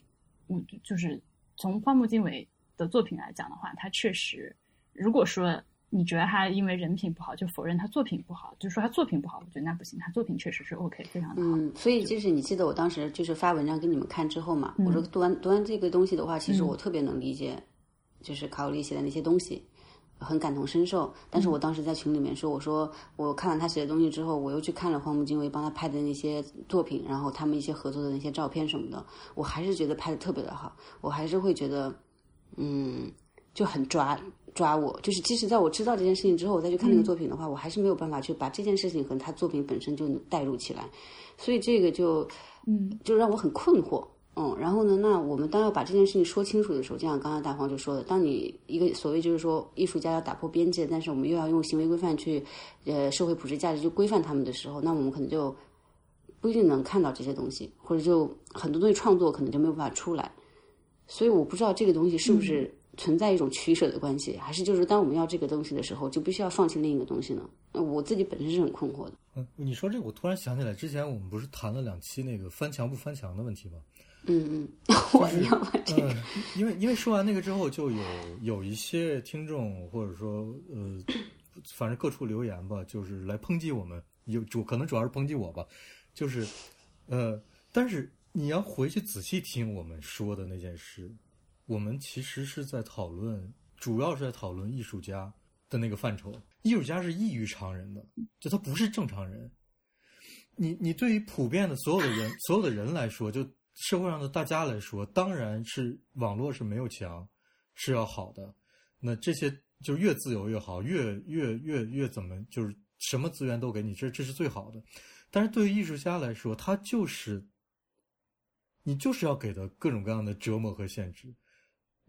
我就是从荒木经惟的作品来讲的话，他确实，如果说你觉得他因为人品不好就否认他作品不好，就说他作品不好，我觉得那不行，他作品确实是 OK，非常的好。嗯，所以就是你记得我当时就是发文章给你们看之后嘛，我说读完读完这个东西的话，其实我特别能理解。就是卡奥利写的那些东西，很感同身受。但是我当时在群里面说，我说我看完他写的东西之后，我又去看了荒木经惟帮他拍的那些作品，然后他们一些合作的那些照片什么的，我还是觉得拍的特别的好。我还是会觉得，嗯，就很抓抓我。就是即使在我知道这件事情之后，我再去看那个作品的话，我还是没有办法去把这件事情和他作品本身就带入起来。所以这个就，嗯，就让我很困惑。嗯，然后呢？那我们当要把这件事情说清楚的时候，就像刚刚大黄就说的，当你一个所谓就是说艺术家要打破边界，但是我们又要用行为规范去，呃，社会普世价值去规范他们的时候，那我们可能就不一定能看到这些东西，或者就很多东西创作可能就没有办法出来。所以我不知道这个东西是不是存在一种取舍的关系，还是就是当我们要这个东西的时候，就必须要放弃另一个东西呢？我自己本身是很困惑的。嗯，你说这个，我突然想起来，之前我们不是谈了两期那个翻墙不翻墙的问题吗？嗯嗯，[LAUGHS] 我要嗯，因为因为说完那个之后，就有有一些听众或者说呃，反正各处留言吧，就是来抨击我们，有主可能主要是抨击我吧，就是呃，但是你要回去仔细听我们说的那件事，我们其实是在讨论，主要是在讨论艺术家的那个范畴，艺术家是异于常人的，就他不是正常人，你你对于普遍的所有的人所有的人来说，就。社会上的大家来说，当然是网络是没有墙，是要好的。那这些就越自由越好，越越越越怎么就是什么资源都给你，这这是最好的。但是对于艺术家来说，他就是你就是要给他各种各样的折磨和限制。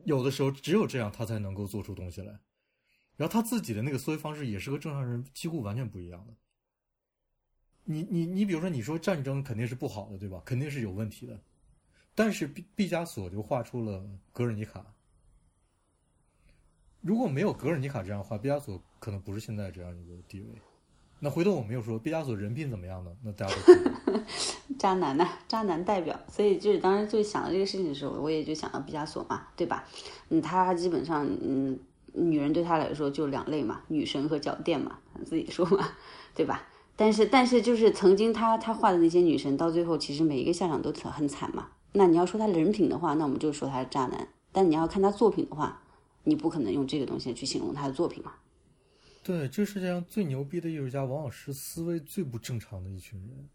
有的时候只有这样，他才能够做出东西来。然后他自己的那个思维方式也是和正常人几乎完全不一样的。你你你，比如说你说战争肯定是不好的，对吧？肯定是有问题的。但是毕毕加索就画出了《格尔尼卡》。如果没有格尔尼卡这样画，毕加索可能不是现在这样一个地位。那回头我们又说毕加索人品怎么样呢？那大家都 [LAUGHS] 渣男呐、渣男代表。所以就是当时就想到这个事情的时候，我也就想到毕加索嘛，对吧？嗯，他基本上，嗯，女人对他来说就两类嘛，女神和脚垫嘛，自己说嘛，对吧？但是但是就是曾经他他画的那些女神，到最后其实每一个下场都很很惨嘛。那你要说他人品的话，那我们就说他是渣男。但你要看他作品的话，你不可能用这个东西去形容他的作品嘛。对，这世界上最牛逼的艺术家，往往是思维最不正常的一群人。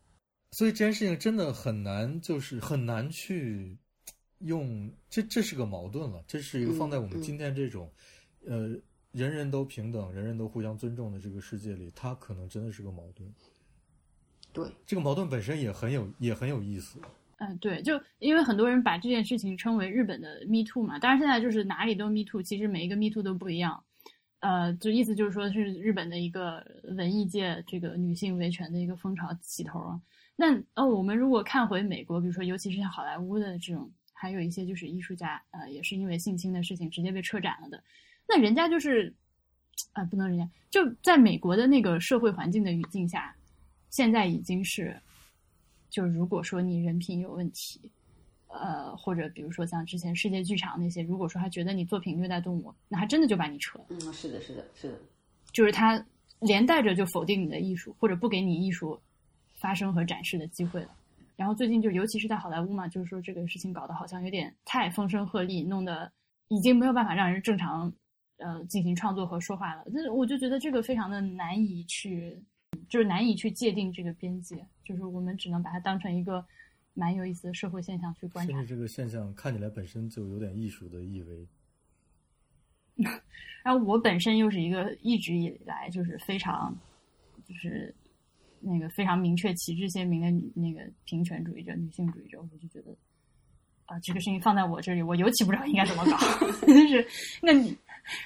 所以这件事情真的很难，就是很难去用这，这是个矛盾了。这是一个放在我们今天这种，呃，人人都平等、人人都互相尊重的这个世界里，它可能真的是个矛盾。对，这个矛盾本身也很有，也很有意思。嗯，对，就因为很多人把这件事情称为日本的 Me Too 嘛，当然现在就是哪里都 Me Too，其实每一个 Me Too 都不一样。呃，就意思就是说是日本的一个文艺界这个女性维权的一个风潮起头啊。那呃，我们如果看回美国，比如说尤其是像好莱坞的这种，还有一些就是艺术家，呃，也是因为性侵的事情直接被撤展了的。那人家就是，啊，不能人家就在美国的那个社会环境的语境下，现在已经是，就如果说你人品有问题。呃，或者比如说像之前世界剧场那些，如果说他觉得你作品虐待动物，那他真的就把你撤了。嗯，是的，是的，是的，就是他连带着就否定你的艺术，或者不给你艺术发生和展示的机会了。然后最近就尤其是在好莱坞嘛，就是说这个事情搞得好像有点太风声鹤唳，弄得已经没有办法让人正常呃进行创作和说话了。那我就觉得这个非常的难以去，就是难以去界定这个边界，就是我们只能把它当成一个。蛮有意思的社会现象去观察，甚至这个现象看起来本身就有点艺术的意味。[LAUGHS] 然后我本身又是一个一直以来就是非常，就是那个非常明确、旗帜鲜明的女那个平权主义者、女性主义者，我就觉得啊，这个事情放在我这里，我尤其不知道应该怎么搞。[LAUGHS] 就是那你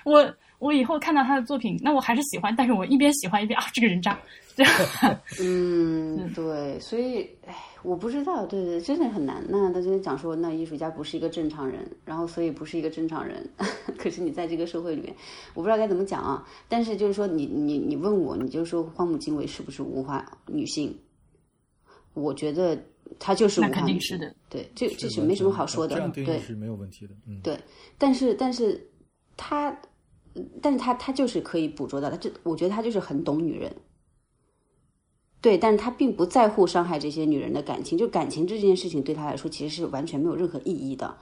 我。我以后看到他的作品，那我还是喜欢，但是我一边喜欢一边啊，这个人渣，这样。[LAUGHS] [LAUGHS] 嗯，对，所以，哎，我不知道，对对，真的很难。那他就讲说，那艺术家不是一个正常人，然后所以不是一个正常人。[LAUGHS] 可是你在这个社会里面，我不知道该怎么讲啊。但是就是说，你你你问我，你就说荒木经惟是不是无化女性？我觉得她就是无化女性。对，这这是没什么好说的。对，是没有问题的。嗯，对，但是但是她。但是他他就是可以捕捉到，他这我觉得他就是很懂女人，对，但是他并不在乎伤害这些女人的感情，就感情这件事情对他来说其实是完全没有任何意义的，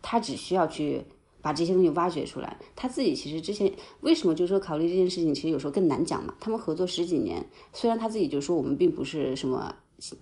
他只需要去把这些东西挖掘出来。他自己其实之前为什么就是说考虑这件事情，其实有时候更难讲嘛。他们合作十几年，虽然他自己就说我们并不是什么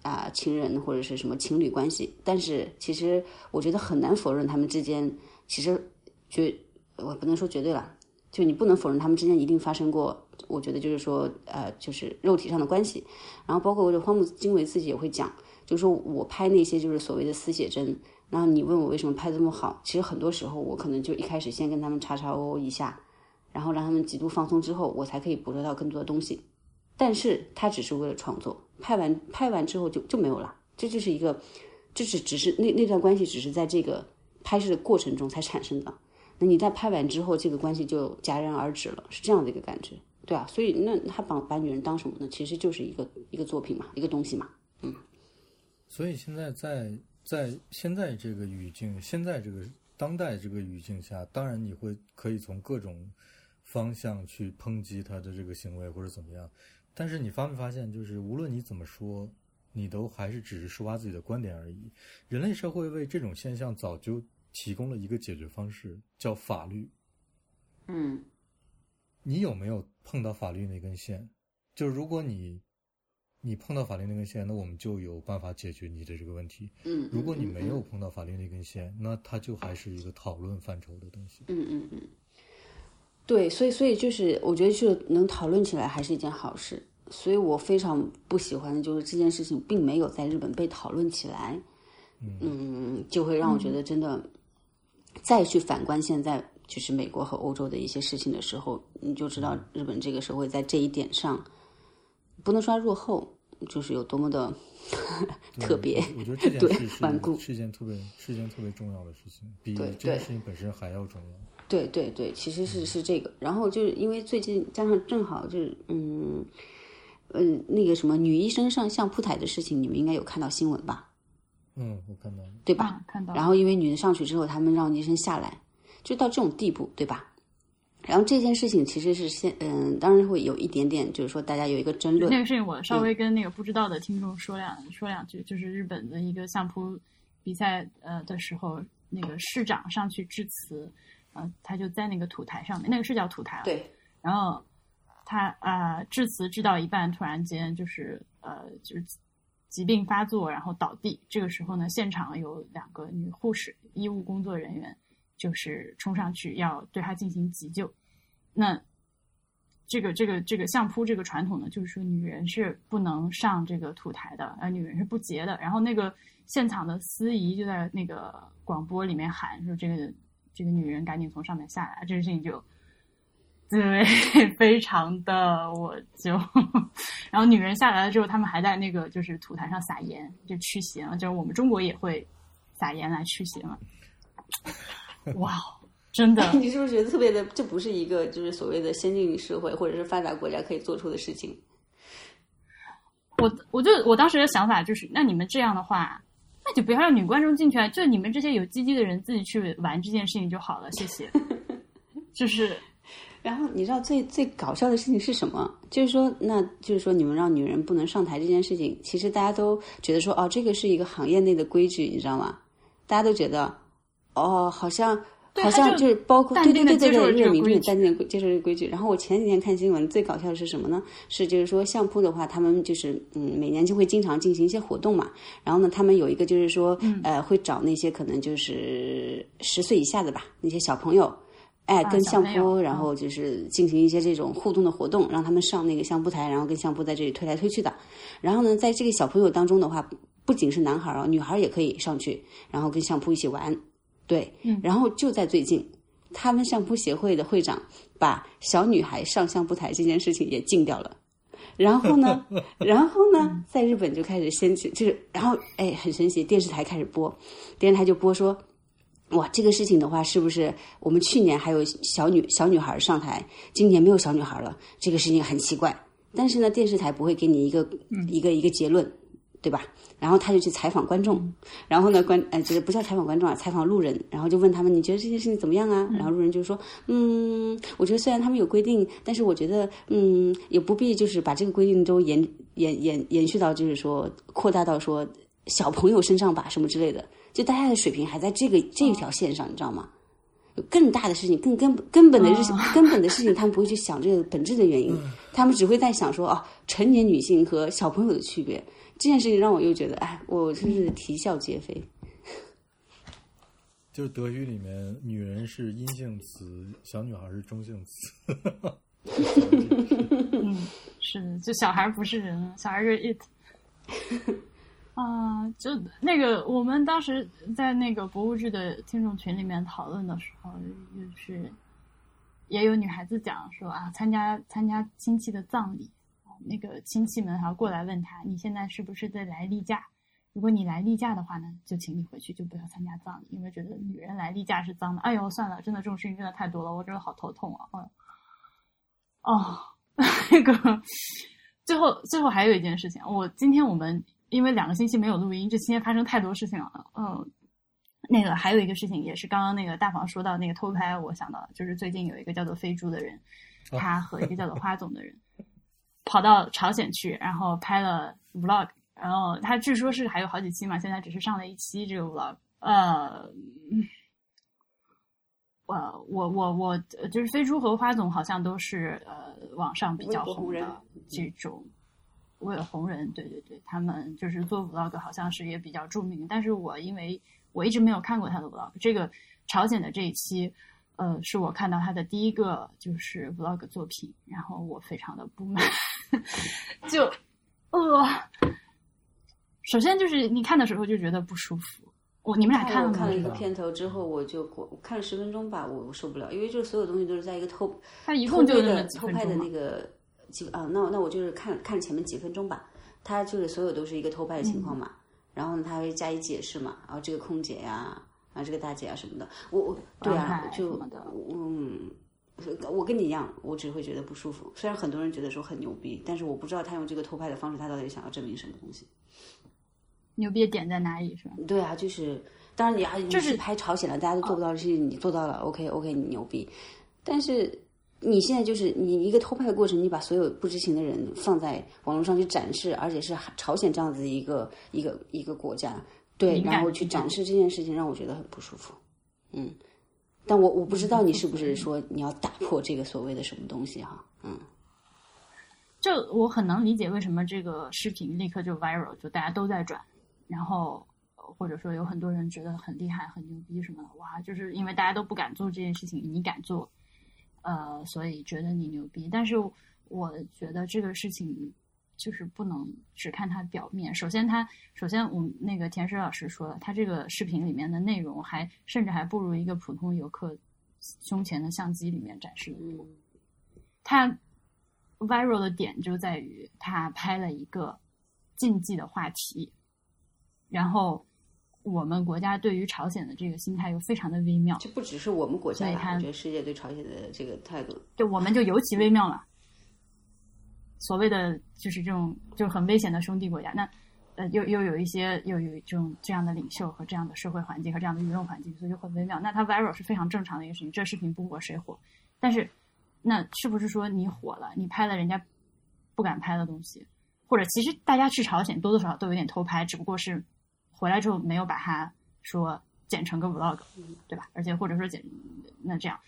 啊情人或者是什么情侣关系，但是其实我觉得很难否认他们之间其实绝我不能说绝对了。就你不能否认他们之间一定发生过，我觉得就是说，呃，就是肉体上的关系。然后包括我这荒木经惟自己也会讲，就是说我拍那些就是所谓的私写真，然后你问我为什么拍这么好，其实很多时候我可能就一开始先跟他们叉叉哦哦一下，然后让他们极度放松之后，我才可以捕捉到更多的东西。但是他只是为了创作，拍完拍完之后就就没有了，这就是一个，这是只是那那段关系只是在这个拍摄的过程中才产生的。那你在拍完之后，这个关系就戛然而止了，是这样的一个感觉，对啊，所以那他把把女人当什么呢？其实就是一个一个作品嘛，一个东西嘛，嗯。所以现在在在现在这个语境，现在这个当代这个语境下，当然你会可以从各种方向去抨击他的这个行为或者怎么样，但是你发没发现，就是无论你怎么说，你都还是只是抒发自己的观点而已。人类社会为这种现象早就。提供了一个解决方式，叫法律。嗯，你有没有碰到法律那根线？就是如果你你碰到法律那根线，那我们就有办法解决你的这个问题。嗯，如果你没有碰到法律那根线，那它就还是一个讨论范畴的东西。嗯嗯嗯，对，所以所以就是我觉得就能讨论起来还是一件好事。所以我非常不喜欢的就是这件事情并没有在日本被讨论起来。嗯，就会让我觉得真的。再去反观现在就是美国和欧洲的一些事情的时候，你就知道日本这个社会在这一点上不能说落后，就是有多么的 [LAUGHS] 特别。我觉得这件 [LAUGHS] 事是是一件特别是一件特别重要的事情，比这件事情本身还要重要。对对对，其实是是这个。然后就是因为最近加上正好就是嗯嗯，那个什么女医生上相扑台的事情，你们应该有看到新闻吧？嗯，我看到了。对吧？啊看到然后因为女的上去之后，他们让医生下来，就到这种地步，对吧？然后这件事情其实是先嗯，当然会有一点点，就是说大家有一个争论那。个事情，我稍微跟那个不知道的听众说两说两句，就是日本的一个相扑比赛呃的时候，那个市长上去致辞，呃，他就在那个土台上面，那个是叫土台啊，对，然后他啊、致辞致到一半，突然间就是呃就是疾病发作，然后倒地。这个时候呢，现场有两个女护士、医务工作人员，就是冲上去要对她进行急救。那这个这个这个相扑这个传统呢，就是说女人是不能上这个土台的，呃，女人是不洁的。然后那个现场的司仪就在那个广播里面喊说：“这个这个女人赶紧从上面下来。”这个事情就对，[LAUGHS] 非常的我就，然后女人下来了之后，他们还在那个就是土坛上撒盐，就驱邪嘛，就是我们中国也会撒盐来驱邪嘛。哇，真的，[LAUGHS] 你是不是觉得特别的？这不是一个就是所谓的先进社会或者是发达国家可以做出的事情。我我就我当时的想法就是，那你们这样的话，那就不要让女观众进去啊，就你们这些有鸡鸡的人自己去玩这件事情就好了，谢谢。[LAUGHS] 就是然后你知道最最搞笑的事情是什么？就是说，那就是说你们让女人不能上台这件事情，其实大家都觉得说，哦，这个是一个行业内的规矩，你知道吗？大家都觉得，哦，好像好像就就是包括淡对对对对对，定地接受了这日本民众也个规矩淡定的接受这个规矩。然后我前几天看新闻，最搞笑的是什么呢？是就是说相扑的话，他们就是嗯，每年就会经常进行一些活动嘛。然后呢，他们有一个就是说，嗯呃，会找那些可能就是十岁以下的吧，那些小朋友。哎，跟相扑，然嗯后就是进行一些这种互动的活动，让他们上那个相扑台，然后跟相扑在这里推来推去的。然后呢，在这个小朋友当中的话，不仅是男孩儿啊，女孩儿也可以上去，然后跟相扑一起玩。对，嗯然后就在最近，他们相扑协会的会长把小女孩上相扑台这件事情也禁掉了。然后呢，[LAUGHS] 然后呢，在日本就开始掀起，就是然后哎，很神奇，电视台开始播，电视台就播说，哇，这个事情的话，是不是我们去年还有小女小女孩上台，今年没有小女孩了？这个事情很奇怪。但是呢，电视台不会给你一个、一个一个结论，对吧？然后他就去采访观众，然后呢，观呃，就是不叫采访观众啊，采访路人，然后就问他们，你觉得这件事情怎么样啊？然后路人就说，嗯，我觉得虽然他们有规定，但是我觉得，嗯，也不必就是把这个规定都延延延延续到就是说扩大到说小朋友身上吧，什么之类的。就大家的水平还在这个这一条线上，你知道吗？有更大的事情，更根根本的事情，[LAUGHS] 根本的事情，他们不会去想这个本质的原因，他们只会在想说，哦，成年女性和小朋友的区别。这件事情让我又觉得，哎，我真是啼笑皆非。[LAUGHS] 就是德语里面，女人是阴性词，小女孩是中性词。[LAUGHS] 嗯，是的，就小孩不是人，小孩是 it。啊、就那个，我们当时在那个博物志的听众群里面讨论的时候，就是也有女孩子讲说啊，参加参加亲戚的葬礼，那个亲戚们还要过来问他，你现在是不是在来例假？如果你来例假的话呢，就请你回去，就不要参加葬礼，因为觉得女人来例假是脏的。哎呦，算了，真的这种事情真的太多了，我真的好头痛啊！哎呦哦，[LAUGHS] 那个最后最后还有一件事情，我今天我们因为两个星期没有录音，这期间发生太多事情了。嗯，那个还有一个事情也是刚刚那个大房说到那个偷拍，我想到了，就是最近有一个叫做飞猪的人，他和一个叫做花总的人跑到朝鲜去，然后拍了 vlog，然后他据说是还有好几期嘛，现在只是上了一期这个 vlog，呃。我我我呃就是飞猪和花总好像都是呃网上比较红的这种为了红人，对对对，他们就是做 vlog 好像是也比较著名，但是我因为我一直没有看过他的 vlog，这个朝鲜的这一期，呃，是我看到他的第一个就是 vlog 作品，然后我非常的不满，[LAUGHS] 就呃，首先就是你看的时候就觉得不舒服，我你们俩看了吗？看了一个片头之后，我就我看了十分钟吧，我我受不了，因为就是所有东西都是在一个偷他一共就偷拍的那个几啊，那那我就是看看前面几分钟吧，他就是所有都是一个偷拍的情况嘛，然后呢他会加以解释嘛，然后这个空姐呀、啊，这个大姐啊什么的，我我对王啊，就嗯，我跟你一样，我只会觉得不舒服。虽然很多人觉得说很牛逼，但是我不知道他用这个偷拍的方式，他到底想要证明什么东西。牛逼的点在哪里？是吧？对啊，就是当然你啊，就是拍朝鲜了，大家都做不到的事情，你做到了，OK OK，你牛逼。但是你现在就是你一个偷拍的过程，你把所有不知情的人放在网络上去展示，而且是朝鲜这样子一个一个一个国家，对，然后去展示这件事情，让我觉得很不舒服。嗯，但我我不知道你是不是说你要打破这个所谓的什么东西哈？嗯。就我很能理解为什么这个视频立刻就 viral，就大家都在转。然后，或者说有很多人觉得很厉害、很牛逼什么的，哇，就是因为大家都不敢做这件事情，你敢做，呃，所以觉得你牛逼。但是我觉得这个事情就是不能只看它表面。首先，他首先我们那个田石老师说了，他这个视频里面的内容还甚至还不如一个普通游客胸前的相机里面展示的多。他 viral 的点就在于他拍了一个禁忌的话题。然后，我们国家对于朝鲜的这个心态又非常的微妙。这不只是我们国家，我觉得世界对朝鲜的这个态度，对我们就尤其微妙了。所谓的就是这种就很危险的兄弟国家，那呃又又有一些又有这种这样的领袖和这样的社会环境和这样的舆论环境，所以就很微妙。那它 viral 是非常正常的一个事情，这视频不火谁火？但是那是不是说你火了，你拍了人家不敢拍的东西，或者其实大家去朝鲜多多少少都有点偷拍，只不过是。回来之后没有把它说剪成个 vlog，对吧？而且或者说剪那这样，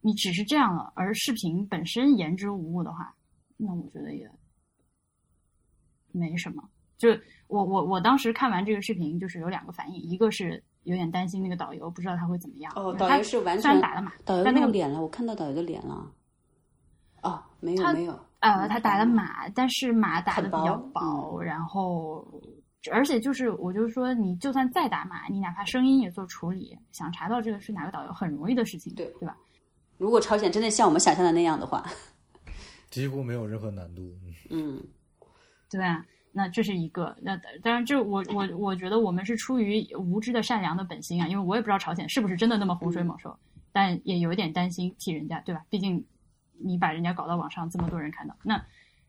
你只是这样了，而视频本身言之无物的话，那我觉得也没什么。就我我我当时看完这个视频，就是有两个反应，一个是有点担心那个导游，不知道他会怎么样。哦，导游是完全打了码，导游那个脸了，我看到导游的脸了。哦，没有没有，呃，他打了码，但是码打的比较薄，然后。而且就是，我就是说，你就算再打码，你哪怕声音也做处理，想查到这个是哪个导游，很容易的事情，对对吧？如果朝鲜真的像我们想象的那样的话，[LAUGHS] 几乎没有任何难度。嗯，对啊，那这是一个。那当然，就我我我觉得我们是出于无知的善良的本心啊，因为我也不知道朝鲜是不是真的那么洪水猛兽，但也有一点担心替人家，对吧？毕竟你把人家搞到网上，这么多人看到。那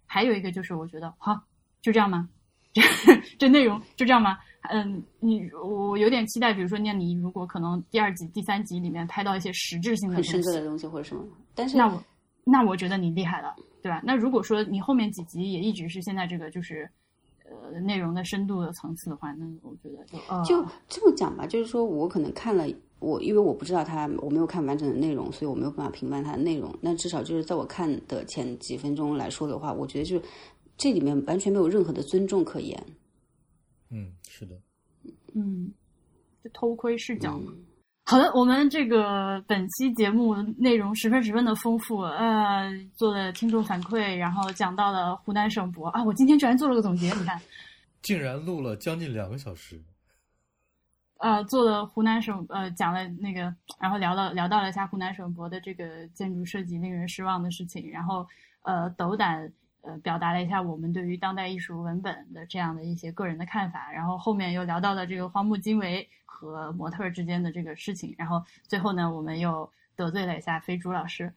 还有一个就是，我觉得好，就这样吗？这 [LAUGHS] 这内容就这样吗？嗯，你我有点期待，比如说，那你如果可能第二集、第三集里面拍到一些实质性的、很深刻的东西或者什么，但是那我那我觉得你厉害了，对吧？那如果说你后面几集也一直是现在这个就是呃内容的深度的层次的话，那我觉得就就这么讲吧，就是说我可能看了我，因为我不知道他，我没有看完整的内容，所以我没有办法评判他的内容。那至少就是在我看的前几分钟来说的话，我觉得就是。这里面完全没有任何的尊重可言。嗯，是的。嗯，就偷窥视角嘛。好的，我们这个本期节目内容十分十分的丰富，呃，做了听众反馈，然后讲到了湖南省博啊，我今天居然做了个总结，你看，[LAUGHS] 竟然录了将近两个小时。呃，做了湖南省呃讲了那个，然后聊了聊到了一下湖南省博的这个建筑设计令人失望的事情，然后呃斗胆。呃，表达了一下我们对于当代艺术文本的这样的一些个人的看法，然后后面又聊到了这个荒木经惟和模特之间的这个事情，然后最后呢，我们又得罪了一下飞猪老师，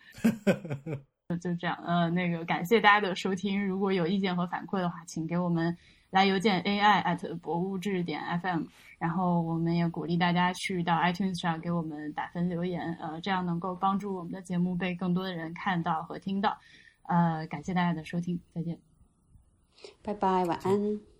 就这样。呃，那个感谢大家的收听，如果有意见和反馈的话，请给我们来邮件 ai at 博物志点 fm，然后我们也鼓励大家去到 iTunes 上给我们打分留言，呃，这样能够帮助我们的节目被更多的人看到和听到。呃，感谢大家的收听，再见，拜拜，晚安。